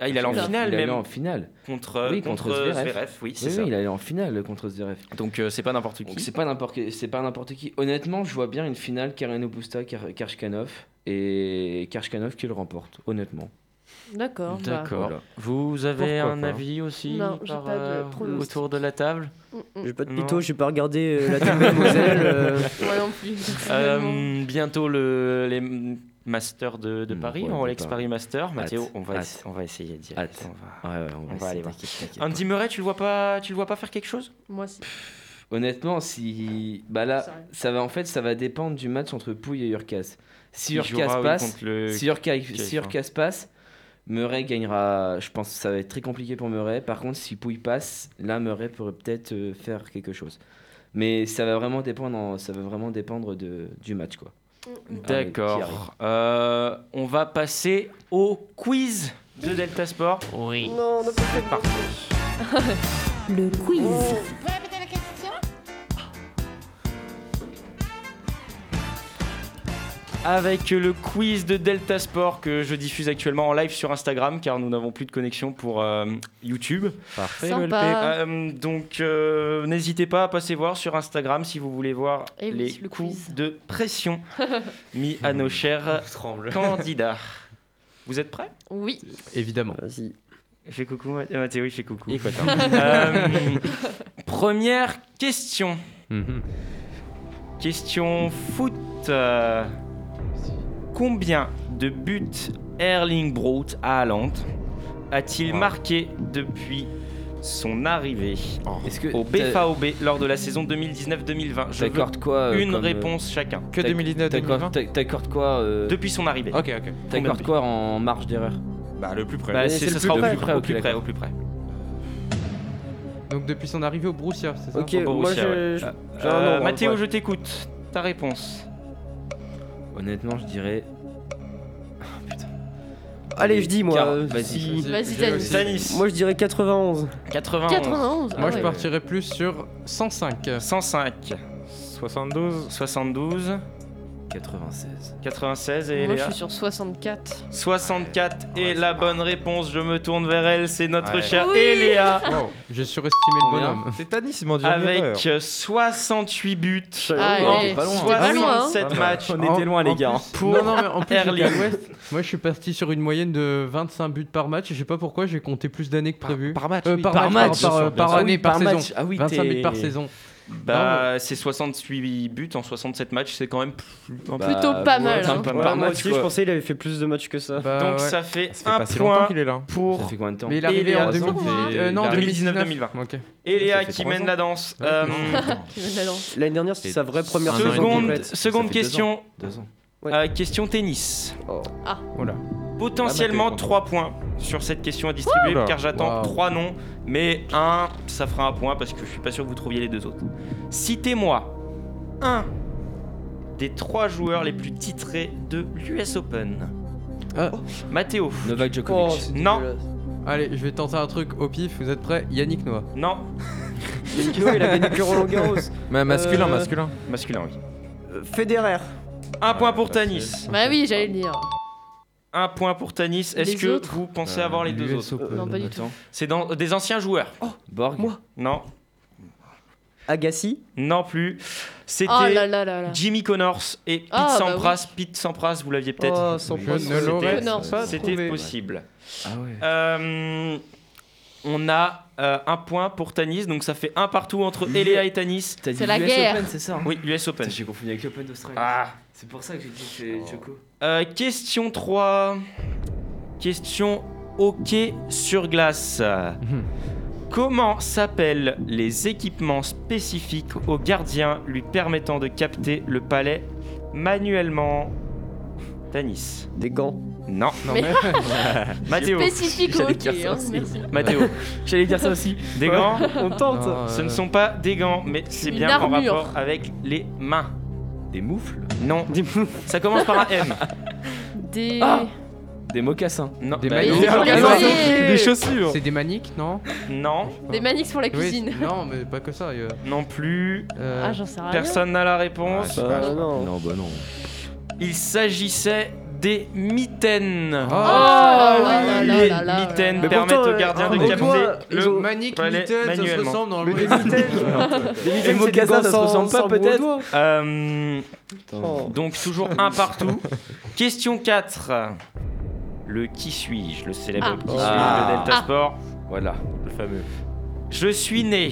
Ah, il est allé en finale il même. en finale. Contre, Oui, contre, contre Zverev. Zverev, oui, c'est Oui, ça. oui, il est allé en finale contre Zverev. Donc euh, c'est pas n'importe qui. c'est pas n'importe c'est pas n'importe qui. Honnêtement, je vois bien une finale Karino Busta, Kar- Karchkanov et Karchkanov qui le remporte. Honnêtement. D'accord. bah. D'accord. Voilà. Vous avez Pourquoi un pas. avis aussi Non, j'ai par, pas de euh, autour de la table Mm, mm. J'ai pas de mytho, j'ai pas regardé euh, la team Mademoiselle. euh, Moi non plus. Euh, Bientôt le, les Masters de, de Mm, Paris, ouais, en de Rolex Paris. Master. Mathéo, on va, on va essayer d'y aller. On va- Ouais, ouais, on va, On va aller voir. Andy Murray, tu le vois pas, tu le vois pas faire quelque chose? Moi aussi. Honnêtement, si bah là, ça va en fait, ça va dépendre du match entre Pouille et Urcas. Si Urcas passe, le- si Urcas, si Urcas passe, Murray gagnera. Je pense que ça va être très compliqué pour Murray. Par contre, si Pouille passe, là Murray pourrait peut-être euh, faire quelque chose. Mais ça va vraiment dépendre, en- ça va vraiment dépendre de, du match quoi. Mm, arrive. D'accord. Euh, on va passer au quiz de Delta Sport. Oui. Non, on a pas fait parti. Le quiz. Avec le quiz de Delta Sport que je diffuse actuellement en live sur Instagram car nous n'avons plus de connexion pour euh, YouTube. Parfait. Sympa. Euh, donc euh, n'hésitez pas à passer voir sur Instagram si vous voulez voir Eh oui, les le coups quiz. de pression mis à nos chers candidats. Vous êtes prêts? Oui. Évidemment. Vas-y. Fais coucou Math- Mathéo, il fait coucou. Écoute, Euh, première question. Mhm. Question foot. Combien de buts Erling Braut Haaland a-t-il marqué depuis son arrivée Est-ce que au BFAOB lors de la saison 2019-2020 Je veux quoi euh, une comme, euh, réponse chacun. Que t'ac- 2019 t'accordes- 2020 t'ac- T'accordes quoi euh, Depuis son arrivée. Ok, ok. T'accordes quoi en marge d'erreur? Bah, le plus près. Bah, c'est c'est- le ce plus sera au plus près, au plus près, au plus près. Donc depuis son arrivée au Borussia, c'est ça? Ok, Au moi je- Mathéo, ouais. je t'écoute. Ta réponse. Honnêtement, je dirais. Allez, je dis moi. Euh, vas-y. si- Vas-y, j'ai Tanis. aussi- Tanis. Moi je dirais 91. 91. 91. Moi je ouais. partirais plus sur 105. 105. 72. 72. 96. 96 et Moi je suis sur 64. 64 et la bonne réponse, je me tourne vers elle, c'est notre Ouais. chère Oui. Eléa Wow, j'ai surestimé le bonhomme. C'est m'en dit une erreur. avec euh, 68 buts Ah, en ouais. pas loin. C'était pas loin, hein. 67 Pas mal. matchs. On était loin, les gars. Plus, non, non, mais en plus, Erling. j'étais à l'ouest. Moi, je suis parti sur une moyenne de 25 buts par match. Et je sais pas pourquoi, j'ai compté plus d'années que prévu. par match, Euh, oui. par, Par match, par, bien euh, sûr, par bien sûr. année, Ah oui, par, saison. match. Ah oui, 25 buts par saison. Bah, c'est 68 buts en 67 matchs, c'est quand même peu- Bah, Plutôt pas ouais, mal, hein. peu Ouais, par moi match, aussi je quoi. pensais qu'il avait fait plus de matchs que ça. Bah, Donc ouais. ça fait Ça fait un pas si longtemps point qu'il est là. pour Ça fait combien de temps Mais il est arrivé en Eléa. 2018. Il euh, non, est arrivé 2019. 2020. Ok. Eléa Ça fait qui mène la danse. Ouais. Euh, Qui mène la danse. L'année dernière c'était sa vraie première saison et seconde seconde question. Deux ans. Ouais. Euh, question tennis. Voilà. Potentiellement Ah, bah, t'es 3 points sur cette question à distribuer car j'attends Waouh. 3 noms, mais un ça fera un point parce que je suis pas sûr que vous trouviez les deux autres. Citez-moi un des trois joueurs les plus titrés de l'US Open. Ah. Mathéo. Novak Oh, Djokovic. Non. Allez, je vais tenter un truc au pif. Vous êtes prêts? Yannick Noah. Non. Yannick Noah, il a gagné que Roland Garros. Mais masculin, Euh, masculin. Masculin, oui. Euh, Federer. Un point pour Tanis. Bah oui, j'allais le dire. Un point pour Tanis. Est-ce Les que autres vous pensez avoir les deux l'US autres Open. Non, pas du tout. C'est dans des anciens joueurs. Borg. Moi. Non. Agassi. Non plus. C'était Oh là là là là. Jimmy Connors et Pete Ah, bah Sampras. Pete Sampras, vous l'aviez peut-être. Oh, sans Je ne l'aurais Non, pas C'était trouvé. possible. Ah ouais. Euh, on a euh, un point pour Tanis, donc ça fait un partout entre Eléa et Tanis. T'as dit C'est la US guerre. Open, c'est ça hein Oui, US Open. J'ai confondu avec l'Open d'Australie. Ah. C'est pour ça que j'ai dit que c'est Djoko. Euh, question 3. Question hockey sur glace. Comment s'appellent les équipements spécifiques aux gardiens lui permettant de capter le palais manuellement? Tanis. Des gants. Non. Mais- Mathéo. Spécifique au J'allais hockey, dire ça hein. Mathéo. J'allais dire ça aussi. Des gants On tente. Non, Ce euh, ne sont pas des gants, mais c'est bien en rapport avec les mains. Des moufles Non. Ça commence par un M. Des. Ah Des mocassins. Non. Des bah, maillots. Des- Ah. Des chaussures. C'est des maniques, non Non. Des manix pour la Oui, cuisine. non, mais pas que ça. Non plus. euh, Ah, j'en sais rien. Personne n'a la réponse. Bah, non. Non, bah non. Il s'agissait des mitaines. Oh, Oh là là Les là là mitaines. Mais permettent pourtant, aux gardiens euh, de en capter le Manique, palais mitaine, ça se manuellement. ressemble dans Mais le des mitaines. Les mocassins, ça se ressemble pas peut-être Euh, Oh. donc toujours un partout. Question 4. Le qui suis-je Le célèbre Ah. qui suis-je Ah. de Delta Ah. Sport. Voilà. Le fameux. Je suis né.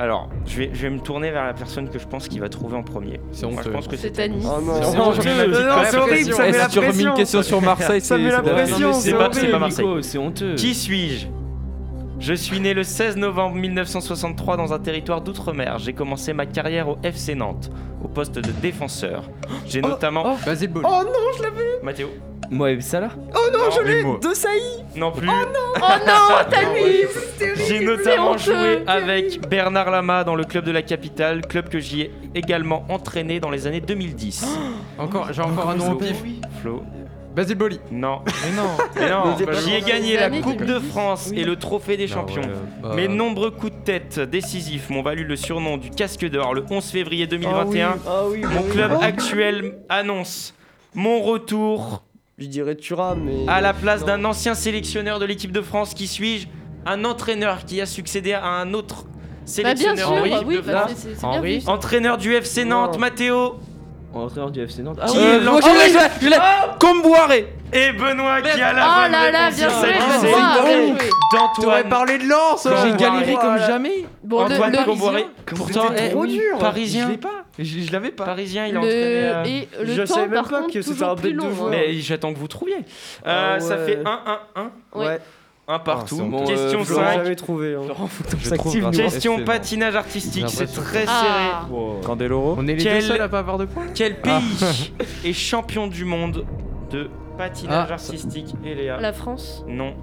Alors, je vais, je vais me tourner vers la personne que je pense qui va trouver en premier. C'est Moi, je honteux. pense que C'est Tanis. Oh non, C'est honteux. c'est horrible, ça met la si tu remets une question sur Marseille, Ça met la pression. C'est pas- horrible. c'est pas Marseille. C'est honteux. Qui suis-je? Je suis né le 16 novembre 1963 dans un territoire d'outre-mer. J'ai commencé ma carrière au FC Nantes, au poste de défenseur. J'ai notamment. Basile Boli. Oh non, je l'avais. Mathéo Mohamed Salah Oh non, je l'ai. Limo. De Saï. Non plus. Oh non, Tanis J'ai notamment joué avec Bernard Lama dans le club de la capitale, club que j'y ai également entraîné dans les années 2010. Encore, j'ai encore un nom au pif. Flo Basile Boli. Non. Mais non. Mais non, Mais c'est j'y ai gagné la Coupe de France et le Trophée des Champions. Bah, Mes nombreux coups de tête décisifs m'ont valu le surnom du casque d'or le 11 février 2021. Ah oui. Mon oui. club Oh. actuel annonce mon retour Je dirais Thuram, mais. à la place d'un ancien sélectionneur de l'équipe de France. Qui suis-je? Un entraîneur qui a succédé à un autre Bah bien sélectionneur sûr, bah oui, de bah, France. Henri. vu. Entraîneur du FC Nantes, Non. Mathéo. Entraîneur du FC Nantes. Ah Qui est Oh, l'entraîneur je l'ai, je l'ai, je l'ai. Comboiré. Et Benoît qui a la Oh bonne là là, bien joué, Benoît, bien joué. parlé de Lens J'ai Comboiré. galéré comme jamais. Bon, Antoine le, Comboiré. Pourtant, eh, trop oui, dur. Parisien. Je l'ai pas. Je, je l'avais pas. Parisien, il a le- entraîné. euh, et le Je temps, savais même par pas contre, que c'était un bête de joueur. hein. Mais j'attends que vous trouviez. Euh, Ah Ça ouais. fait 1-1-1. Ouais. Ouais. Un partout. Question Bon, Je l'aurais 5. jamais trouvé. hein. Florent, ça trouve. Question patinage artistique. C'est très serré. Ah. Candeloro. On est les Quel- deux seuls à pas avoir de points Quel pays est champion du monde de patinage Ah, artistique? Eléa La France Non.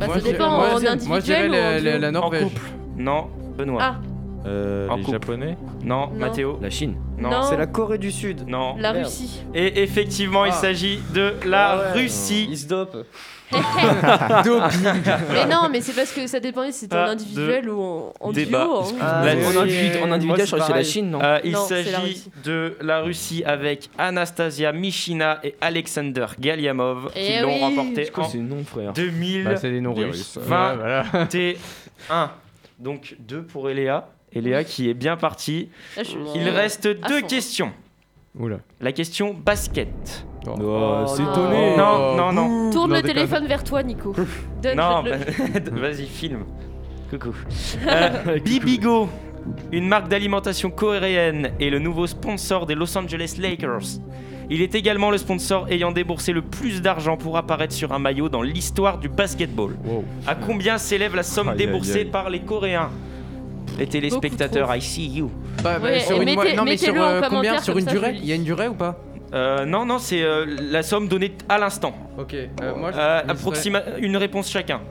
Bah Moi, ça dépend moi, en individuel Moi, je dirais ou en la, la- la En Norvège. couple Non. Benoît Ah. Euh, En les couple. Japonais. Non. Non. Mathéo La Chine. Non. Non. C'est la Corée du Sud. Non. La Merde. Russie. Et effectivement, il Ah. s'agit de la Ah ouais. Russie. Il se dope. mais non, mais c'est parce que ça dépendait si c'était en individuel ou en, en duo. débat. hein. Ah, La- oui. En individu- en individuel, c'est je crois que c'est la. Chine, non Euh, il Non, c'est la s'agit Russie. de la Russie avec Anastasia Michina et Alexander Galiamov qui Eh l'ont oui. remporté C'est quoi en ces noms, frère? 2000. Bah, c'est des noms russes. Ouais, voilà. T 1. Donc 2 pour Eléa. Eléa qui est bien partie. Là, je suis- Il reste à deux fond. questions. Oula. La question basket. Oh, c'est non. étonné. Non, non, non. Tourne Non, le déconne. téléphone vers toi, Nico. Donne, Non, bah, vas-y, filme. Coucou. Euh, Bibigo, une marque d'alimentation coréenne et le nouveau sponsor des Los Angeles Lakers. Il est également le sponsor ayant déboursé le plus d'argent pour apparaître sur un maillot dans l'histoire du basketball. Wow. À combien s'élève la somme Aïe, déboursée aïe. par les Coréens Les téléspectateurs. I see you. Bah, bah, Ouais, sur et une mettez- non, mais sur euh, combien Sur une ça, durée Il y a une durée ou pas Euh, non, non, c'est euh, la somme donnée à l'instant. Ok. euh, moi, je- Euh, approxima- une réponse chacun.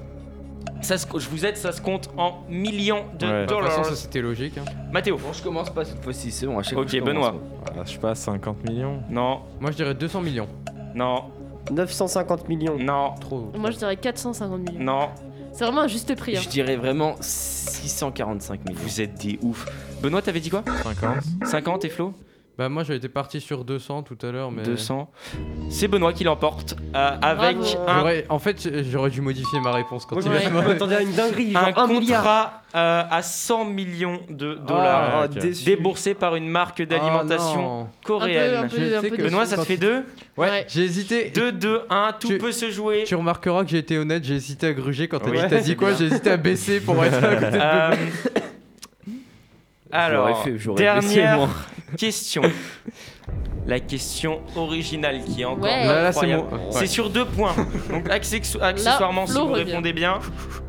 Ça se- je vous aide, ça se compte en millions de Ouais. De toute dollars. façon, ça c'était logique. hein. Mathéo. Bon, je commence pas cette fois-ci, c'est bon. À chaque Ok, fois, je Benoît. commence. Ah, je sais pas, 50 millions. Non, Moi, je dirais 200 millions. non, 950 millions. non, Trop. Moi, je dirais 450 millions. non. C'est vraiment un juste prix. hein. Je dirais vraiment 645 millions. Vous êtes des ouf. Benoît, t'avais dit quoi? 50. 50 et Flo? Bah, moi, j'étais parti sur 200 tout à l'heure, mais. 200. C'est Benoît qui l'emporte euh, avec Bravo. un, J'aurais- En fait, j'aurais dû modifier ma réponse quand Moi, il a m'attendais à une dinguerie. un genre un milliard. contrat euh, à 100 millions de dollars Ah, ok. déçu. déboursé par une marque d'alimentation Ah, non. coréenne. Un peu, Je un sais peu que- de- Benoît, ça te fait 2 Ouais. J'ai hésité. 2, 2, 1, tout Tu- peut se jouer. Tu remarqueras que j'ai été honnête, j'ai hésité à gruger quand t'as Oui. dit, t'as dit quoi? J'ai hésité à baisser pour être à côté de Euh, alors, fait- baissé, dernière question. la question originale qui est encore Ouais. Là, là, c'est incroyable. ouais. C'est sur deux points. Donc accessoirement, si vous revient. répondez bien,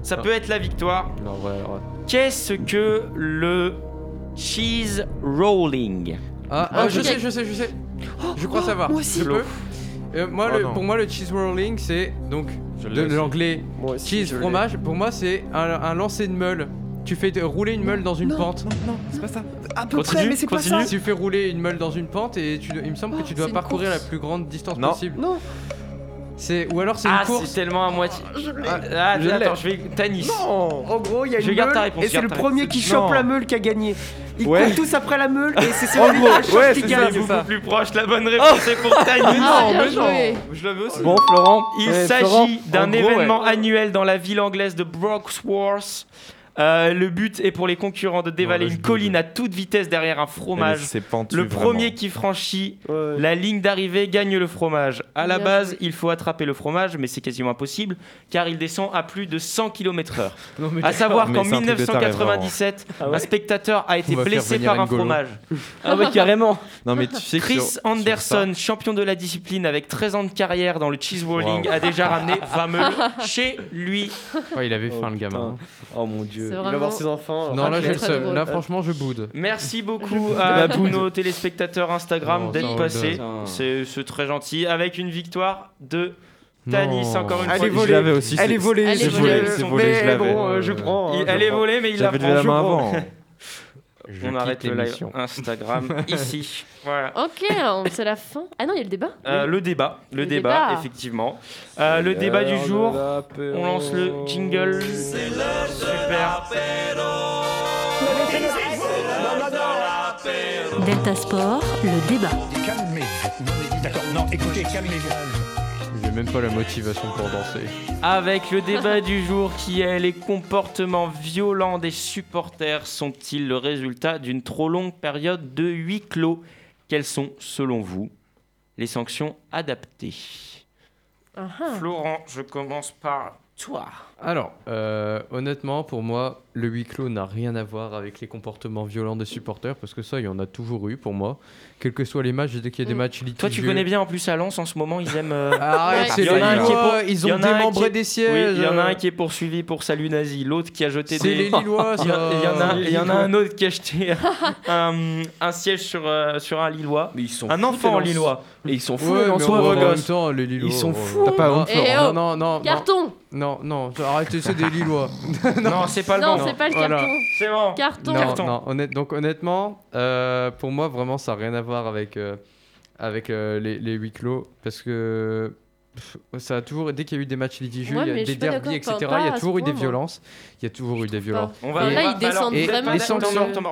ça peut être la victoire. Non, ouais, ouais. Qu'est-ce que le cheese rolling? Ah, Ah, ah, je sais, je sais, je sais. Je crois savoir. moi aussi. Euh, moi, Oh le- pour moi, le cheese rolling, c'est donc Je de l'anglais cheese fromage. Pour moi, c'est un, un lancer de meule. Tu fais rouler une meule dans une pente. Non, c'est pas ça. À peu Continue, près, mais c'est pas continue. ça. Tu fais rouler une meule dans une pente et tu, il me semble que tu dois c'est parcourir course. la plus grande distance Non. possible. Non. C'est ou alors c'est Ah, une course. c'est tellement à moitié. Je l'ai. Ah, je attends, je vais. Tanis. Non En gros, il y a Je une garde meule ta réponse, et c'est garde le premier qui chope Non. la meule qui a gagné. Ils Ouais. courent tous après la meule et c'est celui qui la chope ouais, qui c'est gagne. ça, Beaucoup plus proche, la bonne réponse est pour Tanis. Ah, bien mais joué. Je l'avais aussi. Bon, Florent. Il s'agit d'un événement annuel dans la ville anglaise de Broxworth. Euh, le but est pour les concurrents de dévaler une colline à toute vitesse derrière un fromage. Pentu, Le vraiment. premier qui franchit Ouais. la ligne d'arrivée gagne le fromage. À la base, il faut attraper le fromage, mais c'est quasiment impossible car il descend à plus de 100 km/h. À savoir qu'en c'est un truc de taré, 1997, un spectateur a été blessé par un fromage. Ah ouais, carrément. Non, mais tu sais que Chris sur- sur Anderson, champion de la discipline avec 13 ans de carrière dans le cheese rolling, Wow. a déjà ramené 20 meules chez lui. Ouais, il avait faim le gamin. Oh mon dieu. C'est Il va vraiment. voir ses enfants. Non, là j'ai le seum. Là franchement, je boude. Merci beaucoup à tous nos téléspectateurs Instagram Non, d'être passés. C'est très gentil. Avec une victoire de Tanis, encore une Elle fois. est Je volée. l'avais aussi. Elle est volée. Elle est volée, je Mais l'avais. bon, euh, je prends. hein, je elle est prends. volée, mais il la J'avais prend. levé la Je main avant. Je On arrête le live. Instagram ici. Voilà. Ok, on- c'est la fin. Ah non, il y a le débat. Euh, le débat, le, Le débat, débat. effectivement. Euh, le débat du jour, on lance le jingle. Super. Delta Sport, le débat. Calmez-vous. Non, mais d'accord, non, écoutez, calmez-vous. J'ai même pas la motivation pour danser. Avec le débat du jour qui est les comportements violents des supporters sont-ils le résultat d'une trop longue période de huis clos? Quelles sont, selon vous, les sanctions adaptées? Ah ah. Florent, je commence par toi. Alors, euh, honnêtement, pour moi, le huis clos n'a rien à voir avec les comportements violents des supporters, parce que ça, il y en a toujours eu pour moi. Quels que soient les matchs, dès qu'il y a des Mm. matchs litigieux. Toi, tu connais bien en plus à Lens en ce moment, ils aiment. euh, Arrête, Ouais. c'est Il y en a un qui est pour- ils il y ont en a un démembré qui- des Oui, sièges. il y en a un qui est poursuivi pour salut nazi, l'autre qui a jeté C'est des. les Lillois, Il y, ça. il y en a, il y en a un autre qui a jeté un, un siège sur, euh, sur un Lillois. Mais ils sont Un fous, enfant Lens. Lillois. Et ils sont fous, Ouais, Lensois, en vos même temps, les Lillois. Ils sont fous. T'as pas honte, Eh oh, Non, non, non. Carton Non, non, arrêtez, c'est des Lillois. Non, c'est pas le Non, bon. c'est pas le Voilà. carton. C'est bon. Carton. Non, Carton. non, honnête- donc honnêtement, euh, pour moi, vraiment, ça n'a rien à voir avec, euh, avec euh, les, les huis clos. Parce que pff, ça a toujours, dès qu'il y a eu des matchs litigieux, Ouais, il y a mais je des pas derbies, etc., pas il y a toujours eu des violences. Il y a toujours eu des violences. On va, Et là, ils descendent alors, vous êtes vraiment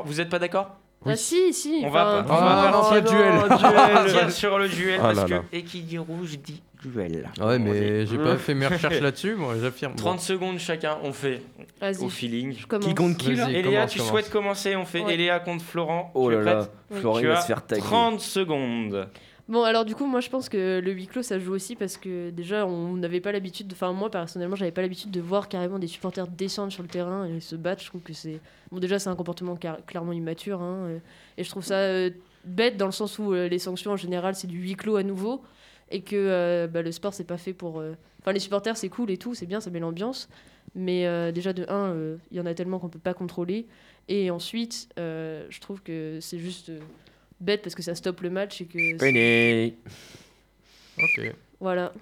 pas d'accord- pas d'accord Ah si, si. On va, enfin, on va Ah, partir duel. On va partir sur le duel Ah parce là que là. et qui dit rouge dit duel. Ouais, mais j'ai pas fait mes recherches là-dessus, moi, j'affirme. 30 secondes chacun, on fait Vas-y, au feeling. je. Qui compte qui là. Eléa, commence, tu commence. souhaites commencer On fait Ouais. Eléa contre Florent. Oh là là, Florent va se faire taguer. 30 secondes. Bon, alors du coup, moi je pense que le huis clos ça joue aussi parce que déjà on n'avait pas l'habitude, de... enfin moi personnellement j'avais pas l'habitude de voir carrément des supporters descendre sur le terrain et se battre. Je trouve que c'est. Bon, déjà c'est un comportement car- clairement immature hein, euh, et je trouve ça euh, bête dans le sens où euh, les sanctions en général c'est du huis clos à nouveau et que euh, bah, le sport c'est pas fait pour. euh, Enfin, les supporters c'est cool et tout, c'est bien, ça met l'ambiance. Mais euh, déjà de 1, il y en a tellement qu'on peut pas contrôler. Et ensuite, euh, je trouve que c'est juste euh, bête parce que ça stoppe le match et que. Prenez. Ok. Voilà.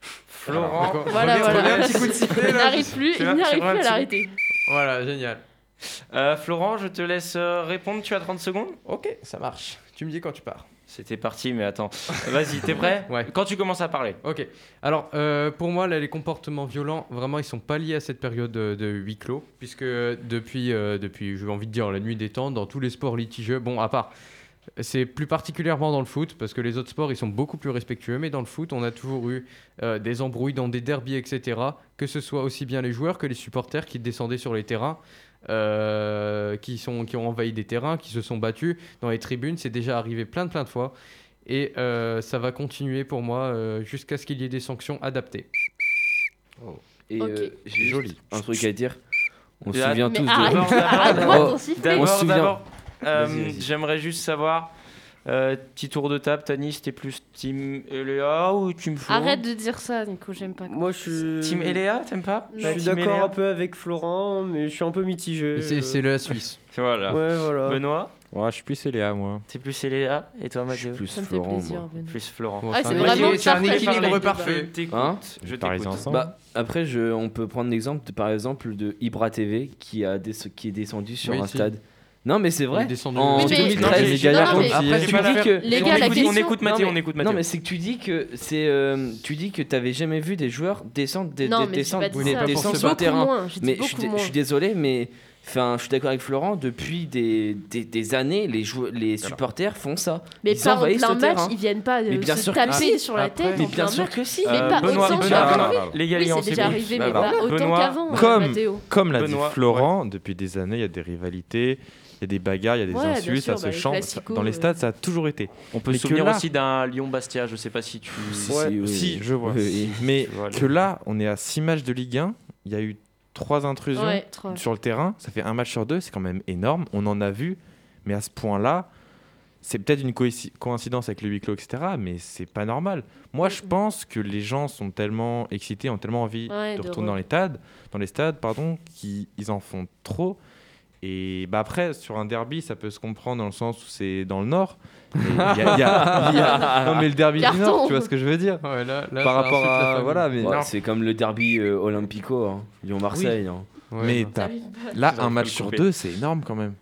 Florent. Voilà, voilà. remets un petit coup de sifflet, Il n'arrive plus, il n'arrive un plus à l'arrêter. Voilà, génial. Euh, Florent, je te laisse répondre. Tu as 30 secondes? Ok, ça marche. Tu me dis quand tu pars. C'était parti, mais attends. Vas-y, t'es prêt Ouais. Quand tu commences à parler. Ok. Alors, euh, pour moi, là, les comportements violents, vraiment, ils sont pas liés à cette période de, de huis clos, puisque depuis, euh, depuis, j'ai envie de dire, la nuit des temps, dans tous les sports litigieux, bon, à part, c'est plus particulièrement dans le foot, parce que les autres sports, ils sont beaucoup plus respectueux, mais dans le foot, on a toujours eu euh, des embrouilles dans des derbies, etc., que ce soit aussi bien les joueurs que les supporters qui descendaient sur les terrains. Euh, qui, sont, qui ont envahi des terrains, qui se sont battus dans les tribunes, c'est déjà arrivé plein de plein de fois. Et euh, ça va continuer pour moi euh, jusqu'à ce qu'il y ait des sanctions adaptées. Et Ok. euh, j'ai Joli. un truc à dire. On se souvient Mais tous de. arrête, D'abord, d'abord, d'abord. On D'abord, se souvient. d'abord, euh, Vas-y, vas-y. j'aimerais juste savoir. Euh, petit tour de table, Tanis, t'es plus Team Eléa ou Team Florent Arrête de dire ça, Nico, j'aime pas. Moi, je suis. Team Eléa, t'aimes pas Je suis d'accord un peu avec Florent, mais je suis un peu mitigé. C'est euh. c'est la Suisse. Voilà. Ouais, voilà. Benoît, Ouais, je suis plus Eléa, moi. t'es plus Eléa et toi, Mathieu Plus me fait Florent, plaisir, moi. Benoît. Plus Florent. Ah, c'est un vraiment équilibre- c'est un parfait. équilibre parfait. Je t'écoute. Hein je t'écoute. ensemble. Bah, après, je, on peut prendre l'exemple, de- par exemple, de Ibra TV qui, a des, qui est descendu sur Oui, un si. stade. Non, mais c'est vrai. Descendu. En Oui, mais- 2013, Non, il gagnait mais- contre non, mais- Après, tu tu vas la dis faire. que. Les gars, la écoute, question- on écoute Mathieu, Non, on mais- écoute Mathieu. Non, mais c'est que tu dis que c'est. euh, tu dis que t'avais jamais vu des joueurs descendre, des, Non, des- mais j'ai descendre, des- descendre sur le terrain. moins, Mais je suis, je désolé, mais. Enfin, je suis d'accord avec Florent, depuis des, des, des années, les, joueurs, les supporters font ça. Mais Ils pas en envahissent plein le match, terrain. ils viennent pas euh, Mais bien se sûr que taper si. sur la Après- tête. Mais en bien sûr match. que si. Mais Euh, pas Benoît, autant Benoît, qu'avant. Les gars, Oui, c'est déjà arrivé, mais bah, pas autant Benoît, qu'avant, euh, comme-. Comme l'a dit Florent, depuis des années, il y a des rivalités, y a des bagarres, il y a des Ouais, insultes, sûr, ça bah, se les chante. Dans les euh. stades, ça a toujours été. On peut Mais se souvenir là- aussi d'un Lyon-Bastia, je sais pas si tu. Si, Ouais, si, oui. si, je vois. Oui. Mais que là, on est à 6 matchs de Ligue 1, il y a eu 3 intrusions Ouais, sur le terrain, ça fait un match sur deux, c'est quand même énorme. On en a vu, mais à ce point-là, c'est peut-être une coïnci- coïncidence avec le huis clos, etc., mais c'est pas normal. Moi, je pense que les gens sont tellement excités, ont tellement envie Ouais, de de retourner re- dans les stades, dans les stades, pardon, qu'ils ils en font trop. Et bah après, sur un derby, ça peut se comprendre dans le sens où c'est dans le nord. Mais il y a- y a- il y a- Non, mais le derby du nord, tu vois ce que je veux dire Ouais, là, là, Par rapport à. Voilà, mais. Ouais, c'est comme le derby euh, Olympico, hein. Lyon-Marseille. hein. Ouais, mais là, un match sur deux, c'est énorme quand même.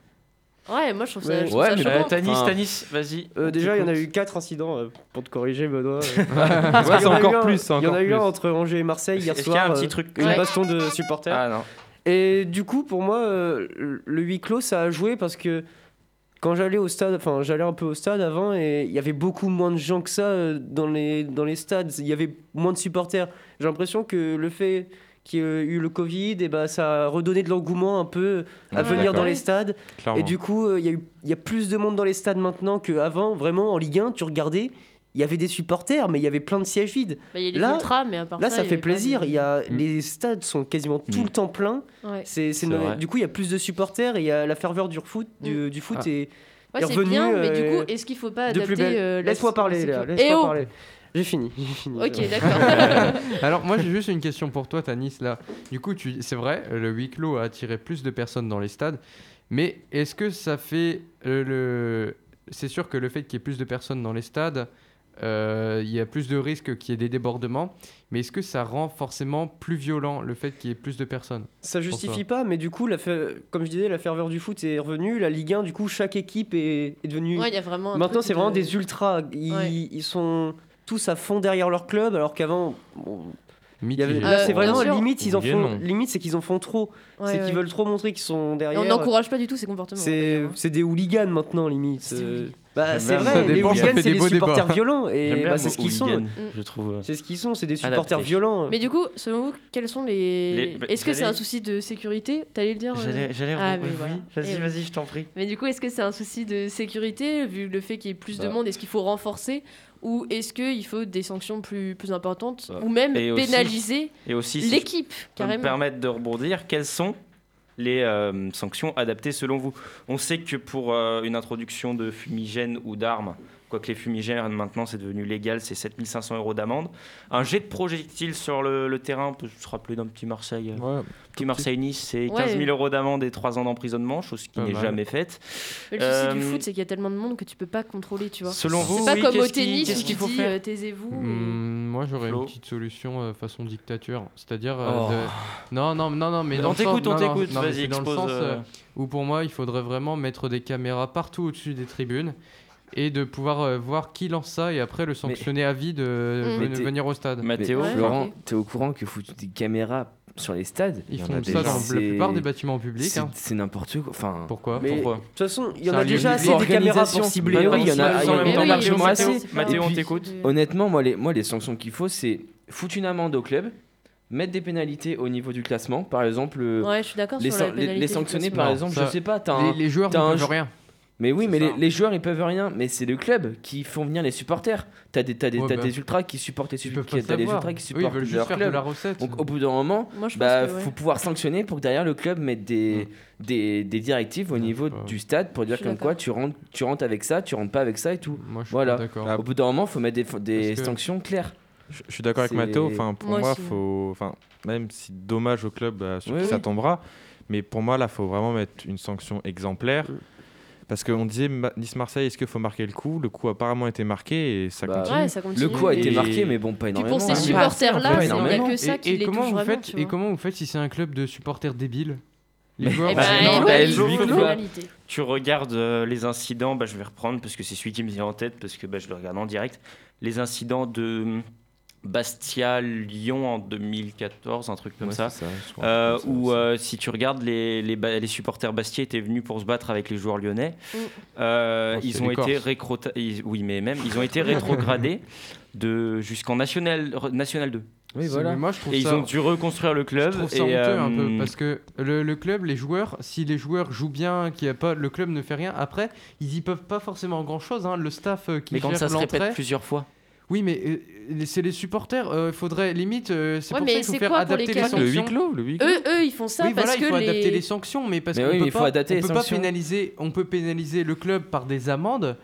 Ouais, moi je trouve ça, Ouais. je trouve Ouais, ça mais. Euh, Tanis, Enfin- Tanis, vas-y. Euh, déjà, il y en a eu 4 incidents euh, pour te corriger, Benoît. Ouais, Il y c'est encore plus. c'est Il y en a eu un entre Angers et Marseille hier Est-ce qu'il y a soir. un petit euh, truc Une Ouais. baston de supporters. Ah non. Et du coup, pour moi, euh, le huis clos, ça a joué parce que quand j'allais au stade, enfin, j'allais un peu au stade avant et il y avait beaucoup moins de gens que ça euh, dans les, dans les stades. Il y avait moins de supporters. J'ai l'impression que le fait qu'il y ait eu le Covid, et ben, ça a redonné de l'engouement un peu à Ouais, venir dans les stades. Clairement. Et du coup, euh, il y, a eu- il y a plus de monde dans les stades maintenant qu'avant. Vraiment, en Ligue 1, tu regardais, il y avait des supporters, mais il y avait plein de sièges vides. Bah, Il y a les Là- ultras, mais à part Là, ça, ça il y fait plaisir. Il y a, Mm. Les stades sont quasiment tout Mm. le temps pleins. Ouais. C'est. Du coup, il y a plus de supporters et il y a la ferveur du foot. Du, du foot Ah. et Ouais, est c'est revenu, bien, mais euh, du coup, est-ce qu'il faut pas adapter euh, la Laisse-moi parler, sécurité Léa. Eh Laisse-moi oh parler. J'ai fini. J'ai fini. Ok, Euh, d'accord. Alors moi j'ai juste une question pour toi Tanis là. Du coup tu c'est vrai le huis clos a attiré plus de personnes dans les stades, mais est-ce que ça fait euh, le c'est sûr que le fait qu'il y ait plus de personnes dans les stades, euh, il y a plus de risques qu'il y ait des débordements, mais est-ce que ça rend forcément plus violent le fait qu'il y ait plus de personnes Ça justifie pas, mais du coup, la fe- comme je disais, la ferveur du foot est revenue. La Ligue 1, du coup, chaque équipe est, est devenue. Ouais, il y a vraiment Maintenant, c'est vraiment de- des ultras. Ils, Ouais. ils sont tous à fond derrière leur club, alors qu'avant. bon, il y avait- Mitigé. là, Euh, c'est bien vraiment limite, ils en font. non. Limite, c'est qu'ils en font trop. Ouais, c'est ouais. qu'ils veulent trop montrer qu'ils sont Et derrière. on n'encourage pas du tout ces comportements. Hein. c'est des hooligans maintenant, limite. Euh. Bah, c'est vrai, les hooligans, c'est des supporters violents. Et bah, c'est ce qu'ils sont. Je trouve. C'est ce qu'ils sont, c'est des supporters Adapté. violents. Mais du coup, selon vous, quels sont les. Les- bah, Est-ce que c'est un souci de sécurité? T'allais le dire euh J'allais. Ah. Vas-y, Et- vas-y, je t'en prie. Mais du coup, est-ce que c'est un souci de sécurité, vu le fait qu'il y ait plus de Bah. monde, est-ce qu'il faut renforcer? Ou est-ce qu'il faut des sanctions plus, plus importantes? Bah. Ou même Et aussi- pénaliser Et aussi, si je l'équipe, peux me carrément permettre de rebondir, quelles sont les euh, sanctions adaptées selon vous. On sait que pour euh, une introduction de fumigène ou d'armes, quoique les fumigènes maintenant c'est devenu légal, c'est 7500 euros d'amende. Un jet de projectile sur le, le terrain, on peut se rappeler d'un petit Marseille. euh, Ouais. Petit Marseille-Nice, c'est Ouais. 15 000 euros d'amende et 3 ans d'emprisonnement, chose qui n'est jamais faite. Mais le souci du Euh, foot, c'est qu'il y a tellement de monde que tu peux pas contrôler, tu vois. Selon vous, C'est pas oui, comme au tennis qu'est-ce qu'il tu faut dis faire euh, taisez-vous. Hmm, moi j'aurais une petite solution euh, façon dictature, c'est-à-dire euh, Oh. de- non non non non mais dans on t'écoute, on t'écoute, vas-y, c'est dans le expose. sens euh, euh, où pour moi il faudrait vraiment mettre des caméras partout au-dessus des tribunes et de pouvoir euh, voir qui lance ça et après le sanctionner à vie de Mm. t'es- venir au stade. Mathéo, Ouais, Florent, t'es au courant qu'il faut des caméras sur les stades? Ils Il y en font a ça dans la plupart des bâtiments publics. C'est hein. n'importe quoi. Enfin, Pourquoi? De toute façon, il y en a déjà assez des caméras pour cibler. Oui, il y en a- aussi. il y en a Mais oui, largement assez. Mathéo, on t'écoute. honnêtement, moi les, moi, les sanctions qu'il faut, c'est foutre une amende au club, mettre des pénalités au niveau du classement. Par exemple, Ouais, je suis d'accord les, sur les- les sanctionner, par exemple, ça- je sais pas, t'as un, les, les joueurs ne rien. Mais oui, mais ça. les, les joueurs ils peuvent rien, mais c'est le club qui font venir les supporters. T'as des, t'as des, Ouais, t'as bah, des ultras qui supportent les Ils supporters, t'as des ultras qui Eux, ils supportent veulent juste leur faire de club. la recette. Donc au bout d'un moment, Moi, je bah, ouais. faut pouvoir sanctionner pour que derrière le club mette des, des, des directives au niveau pas. du stade pour dire comme quoi tu rentres, tu rentres avec ça, tu rentres pas avec ça et tout. Moi, je suis Voilà. Au bout d'un moment, faut mettre des, des sanctions claires. Je, je suis d'accord avec Mathéo. Enfin, pour Moi faut, enfin, même si dommage au club sur Oui, qui ça oui. tombera, mais pour moi, là, faut vraiment mettre une sanction exemplaire. Parce qu'on disait Ma- Nice-Marseille, est-ce qu'il faut marquer le coup? Le coup a apparemment été marqué et ça Bah, continue. Ouais, ça continue. Le coup a été Et- marqué, mais bon, pas Puis énormément. pour ces hein. supporters-là, il n'y a que ça Et, qui et les comment touche vous vraiment, faites Et comment vous faites si c'est un club de supporters débiles? Les Eh joueurs. ben, bah, non, bah, moralité. Tu regardes euh, les incidents, bah, je vais reprendre parce que c'est celui qui me vient en tête, parce que bah, je le regarde en direct. Les incidents de Bastia-Lyon en 2014, un truc comme Ouais, ça. Euh, ça où euh, si tu regardes les, les, ba- les supporters Bastia étaient venus pour se battre avec les joueurs lyonnais Mm. Euh, Oh, ils ont été Corses. récrota- ils- oui mais même ils ont été rétrogradés de jusqu'en national national 2 Oui, C'est- voilà. mais Moi, je trouve et ils ont dû reconstruire le club Je trouve ça et, honteux un peu parce que le, le club, les joueurs, si les joueurs jouent bien, qu'il y a pas, le club ne fait rien. Après, ils y peuvent pas forcément grand chose. Le staff qui mais quand gère ça se répète plusieurs fois Oui, mais euh, les- c'est les supporters. Il faudrait limite. euh, c'est Ouais, pour mais ça qu'il faut faire adapter les sanctions. Le huis clos, le huis clos. Eux, eux, ils font ça oui, parce voilà, il que faut les... adapter les sanctions, mais parce qu'on oui, peut il faut on les peut pas sanctions. pénaliser, on peut pénaliser le club par des amendes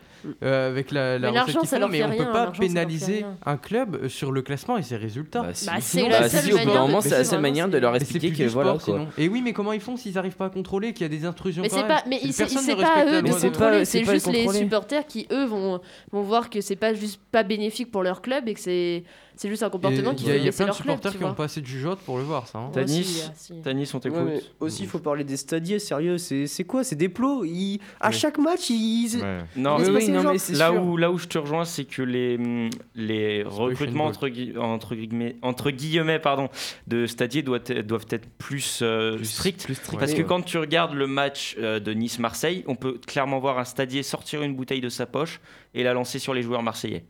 euh, avec la, la Mais recette qu'ils font, mais on rien, peut pas pénaliser un club euh, sur le classement et ses résultats. Bah, si. Bah, c'est Bah, si, au bout d'un manière moment, de- c'est la Mais seule manière de leur Mais expliquer que du voilà sport, quoi. sinon. Et oui, mais comment ils font s'ils arrivent pas à contrôler, qu'il y a des intrusions Mais c'est pas, mais il- c'est ne pas à eux de. Mais contrôler, c'est juste les supporters qui eux vont vont voir que c'est pas juste pas bénéfique pour leur club et que c'est c'est juste un comportement Il qui y a, il y a plein de club, supporters tu qui ont vois. pas assez de jugeote pour le voir, ça. hein. Tanis si. Tanis on t'écoute Ouais, mais aussi, il faut parler des stadiers, sérieux. C'est c'est quoi C'est des plots. Ils- À Oui. chaque match, ils. Ouais. non Oui, oui, oui, non, mais Là sûr. où, là où je te rejoins, c'est que les, hum, les recrutements entre, gui- entre, guillemets, entre guillemets pardon, de Stadier doivent, être- doivent être plus, euh, Plus- stricts. plus strict, Parce ouais. que quand tu regardes le match euh, de Nice-Marseille, on peut clairement voir un Stadier sortir une bouteille de sa poche et la lancer sur les joueurs marseillais.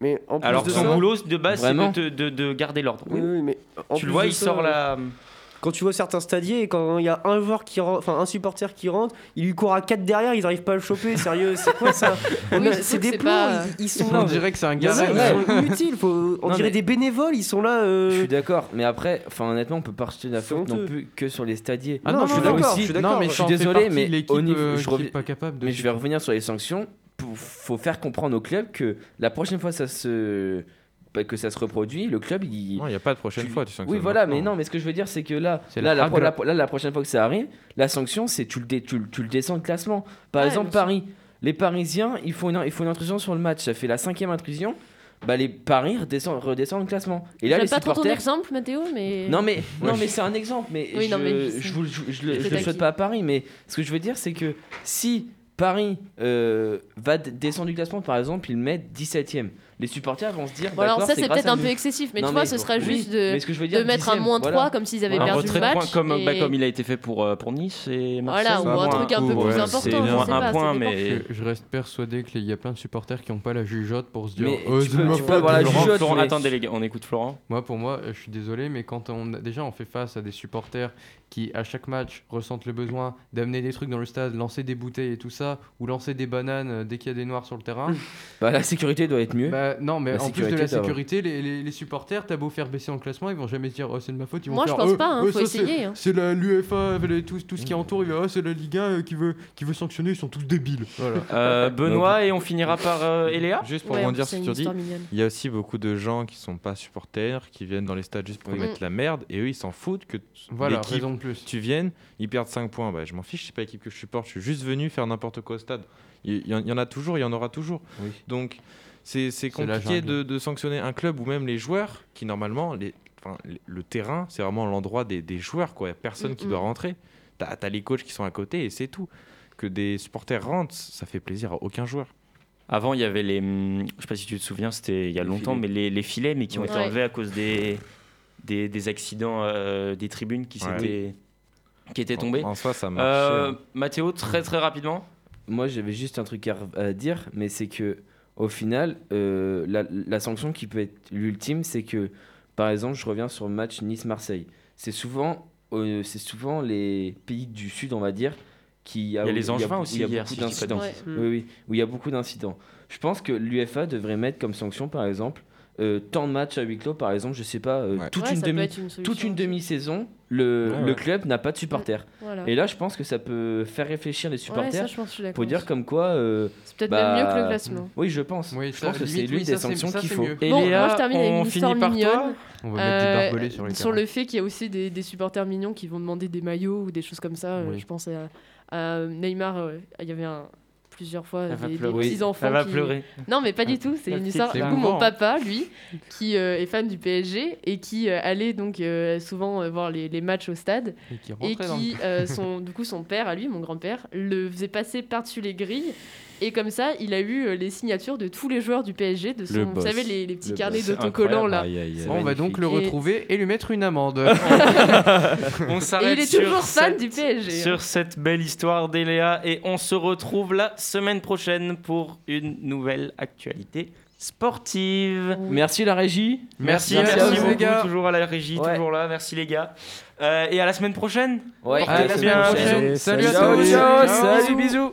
Mais en plus Alors de son ça- boulot de base, c'est de, de- de garder l'ordre. Oui, oui, mais en Tu le vois, il ça, sort la. Quand tu vois certains stadiers et quand il y a un joueur qui rentre, enfin un supporter qui rentre, il lui court à 4 derrière, ils arrivent pas à le choper. Sérieux, c'est quoi ça Oui, C'est des plots, pas- ils, ils sont On là. dirait que c'est un inutiles. Faut, on Non, dirait mais- des bénévoles, ils sont là. euh, Je suis d'accord, mais après, enfin honnêtement, on peut pas rejeter la faute non plus que sur les stadiers. Ah Non, non, je suis d'accord, aussi- je suis non, d'accord. mais Je suis désolé, mais au niveau- euh, je est pas capable de. Mais je vais revenir sur les sanctions. Il faut faire comprendre au club que la prochaine fois ça se que ça se reproduit, le club il Non, il n'y a pas de prochaine Tu- fois, tu sens que Oui, voilà, maintenant. mais non, mais ce que je veux dire, c'est que là, là, la la, hagra. la- là, la prochaine fois que ça arrive, la sanction, c'est tu le, dé- tu, le- tu le descends de classement. Par Ouais, exemple. Paris, les Parisiens, ils font, une, ils font une intrusion sur le match, ça fait la cinquième intrusion, bah, les Paris redescendent, redescendent le classement. Et là, les pas trop ton supporters. exemple, Mathéo, mais. Non mais, non mais c'est un exemple, mais, Oui, je, je le, souhaite pas à Paris, mais ce que je veux dire c'est que si Paris euh, va descendre du classement, par exemple, ils mettent 17ème, les supporters vont se dire. Bon, alors ça, c'est peut-être un peu excessif, mais Non, tu vois, ce sera oui, juste de, mais ce que je veux dire, de mettre un 10e, moins voilà. 3 comme s'ils avaient un perdu le match. points comme, et- bah, comme il a été fait pour, euh, pour Nice et Marseille. Voilà, ou un moi, truc un peu plus important. c'est je un pas, point, mais. Je, je reste persuadé qu'il y a plein de supporters qui n'ont pas la jugeote pour se dire Mais Oh, tu peux- tu la jugeote, attendez les gars, on écoute Florent. Moi, pour moi, je suis désolé, mais quand on déjà on fait face à des supporters qui, à chaque match, ressentent le besoin d'amener des trucs dans le stade, lancer des bouteilles et tout ça, ou lancer des bananes euh, dès qu'il y a des noirs sur le terrain. Bah, la sécurité doit être mieux. bah, non, mais La en plus de la sécurité, les, les, les supporters, t'as beau faire baisser en classement, ils vont jamais se dire oh c'est de ma faute. Ils vont Moi, je faire, pense Euh, pas, hein, euh, faut ça, c'est- essayer, hein. C'est la l'UEFA, tout, tout ce qui entoure, va, Ah, c'est la Ligue 1 euh, qui veut qui veut sanctionner, ils sont tous débiles. Voilà. Euh, Benoît, et on finira par euh, Eléa Juste pour Ouais, rebondir sur c'est ce que tu dis, il y a aussi beaucoup de gens qui sont pas supporters, qui viennent dans les stades juste pour Oui. mettre la merde, et eux ils s'en foutent que Voilà, l'équipe, raison de plus. tu viennes, ils perdent 5 points. Bah, je m'en fiche, c'est pas l'équipe que je supporte, je suis juste venu faire n'importe quoi au stade. Il y, en- il y en a toujours, il y en aura toujours. Oui. Donc c'est compliqué de, de sanctionner un club ou même les joueurs qui normalement, les, enfin, les- le terrain, c'est vraiment l'endroit des, des joueurs. Il n'y a personne qui doit rentrer. Tu as, les coachs qui sont à côté et c'est tout. Que des supporters rentrent, ça fait plaisir à aucun joueur. Avant, il y avait les. hum, Je sais pas si tu te souviens, c'était il y a Les longtemps, filets. mais les, les filets, mais qui ont Ouais. été enlevés à cause des, des, des accidents euh, des tribunes qui, Ouais. s'étaient- qui étaient En- tombés. En, soi, ça marche. Euh, Mathéo, très très rapidement. Moi, j'avais juste un truc à, à dire, mais c'est que au final, euh, la, la sanction qui peut être l'ultime, c'est que, par exemple, je reviens sur le match Nice-Marseille. C'est souvent, euh, c'est souvent les pays du Sud, on va dire, qui Il y a les Angevins aussi où il y a hier, beaucoup d'incidents. Oui, oui, où il y a beaucoup d'incidents. Je pense que l'UFA devrait mettre comme sanction, par exemple, euh, tant de matchs à huis clos, par exemple, je sais pas, euh, Ouais. toute, Ouais, une ça peut demi, être une solution toute une aussi. demi-saison, le, Ouais, le ouais. club n'a pas de supporters. Voilà. Et là, je pense que ça peut faire réfléchir les Ouais, ça, supporters je pense que je suis d'accord. pour dire comme quoi. euh, C'est peut-être bah, même mieux que le classement. Oui, je pense. Oui, je ça, pense que c'est l'une des ça, sanctions ça, qu'il faut. Et Bon, Léa, moi, je termine avec on une histoire finit par mignonne. toi On va mettre du Euh, barbelé sur les sur le fait qu'il y a aussi des, des supporters mignons qui vont demander des maillots ou des choses comme ça. Oui. Je pense à, à Neymar, il y avait un, plusieurs fois des, des petits enfants Elle va qui... pleurer. Non, mais pas du tout. C'est une histoire. Du coup, mon papa, lui, qui euh, est fan du PSG et qui euh, allait donc euh, souvent euh, voir les, les matchs au stade Et qui et qui, euh, son, du coup, son père à lui, mon grand-père, le faisait passer par-dessus les grilles. Et comme ça, il a eu euh, les signatures de tous les joueurs du PSG, de son, Le vous savez, les, les petits Le carnets d'autocollants là. Aïe, aïe, aïe. Bon, on va donc le Et- retrouver et lui mettre une amende. On s'arrête il est sur toujours fan cette- du PSG. hein. Sur cette belle histoire d'Eléa et on se retrouve la semaine prochaine pour une nouvelle actualité sportive. Merci la régie. Merci, Merci merci, à vous, beaucoup, les gars. toujours à la régie, Ouais. toujours là, merci les gars. Euh, et à la semaine prochaine. Ouais, À la semaine bien. prochaine. Salut à tous. salut, bisous.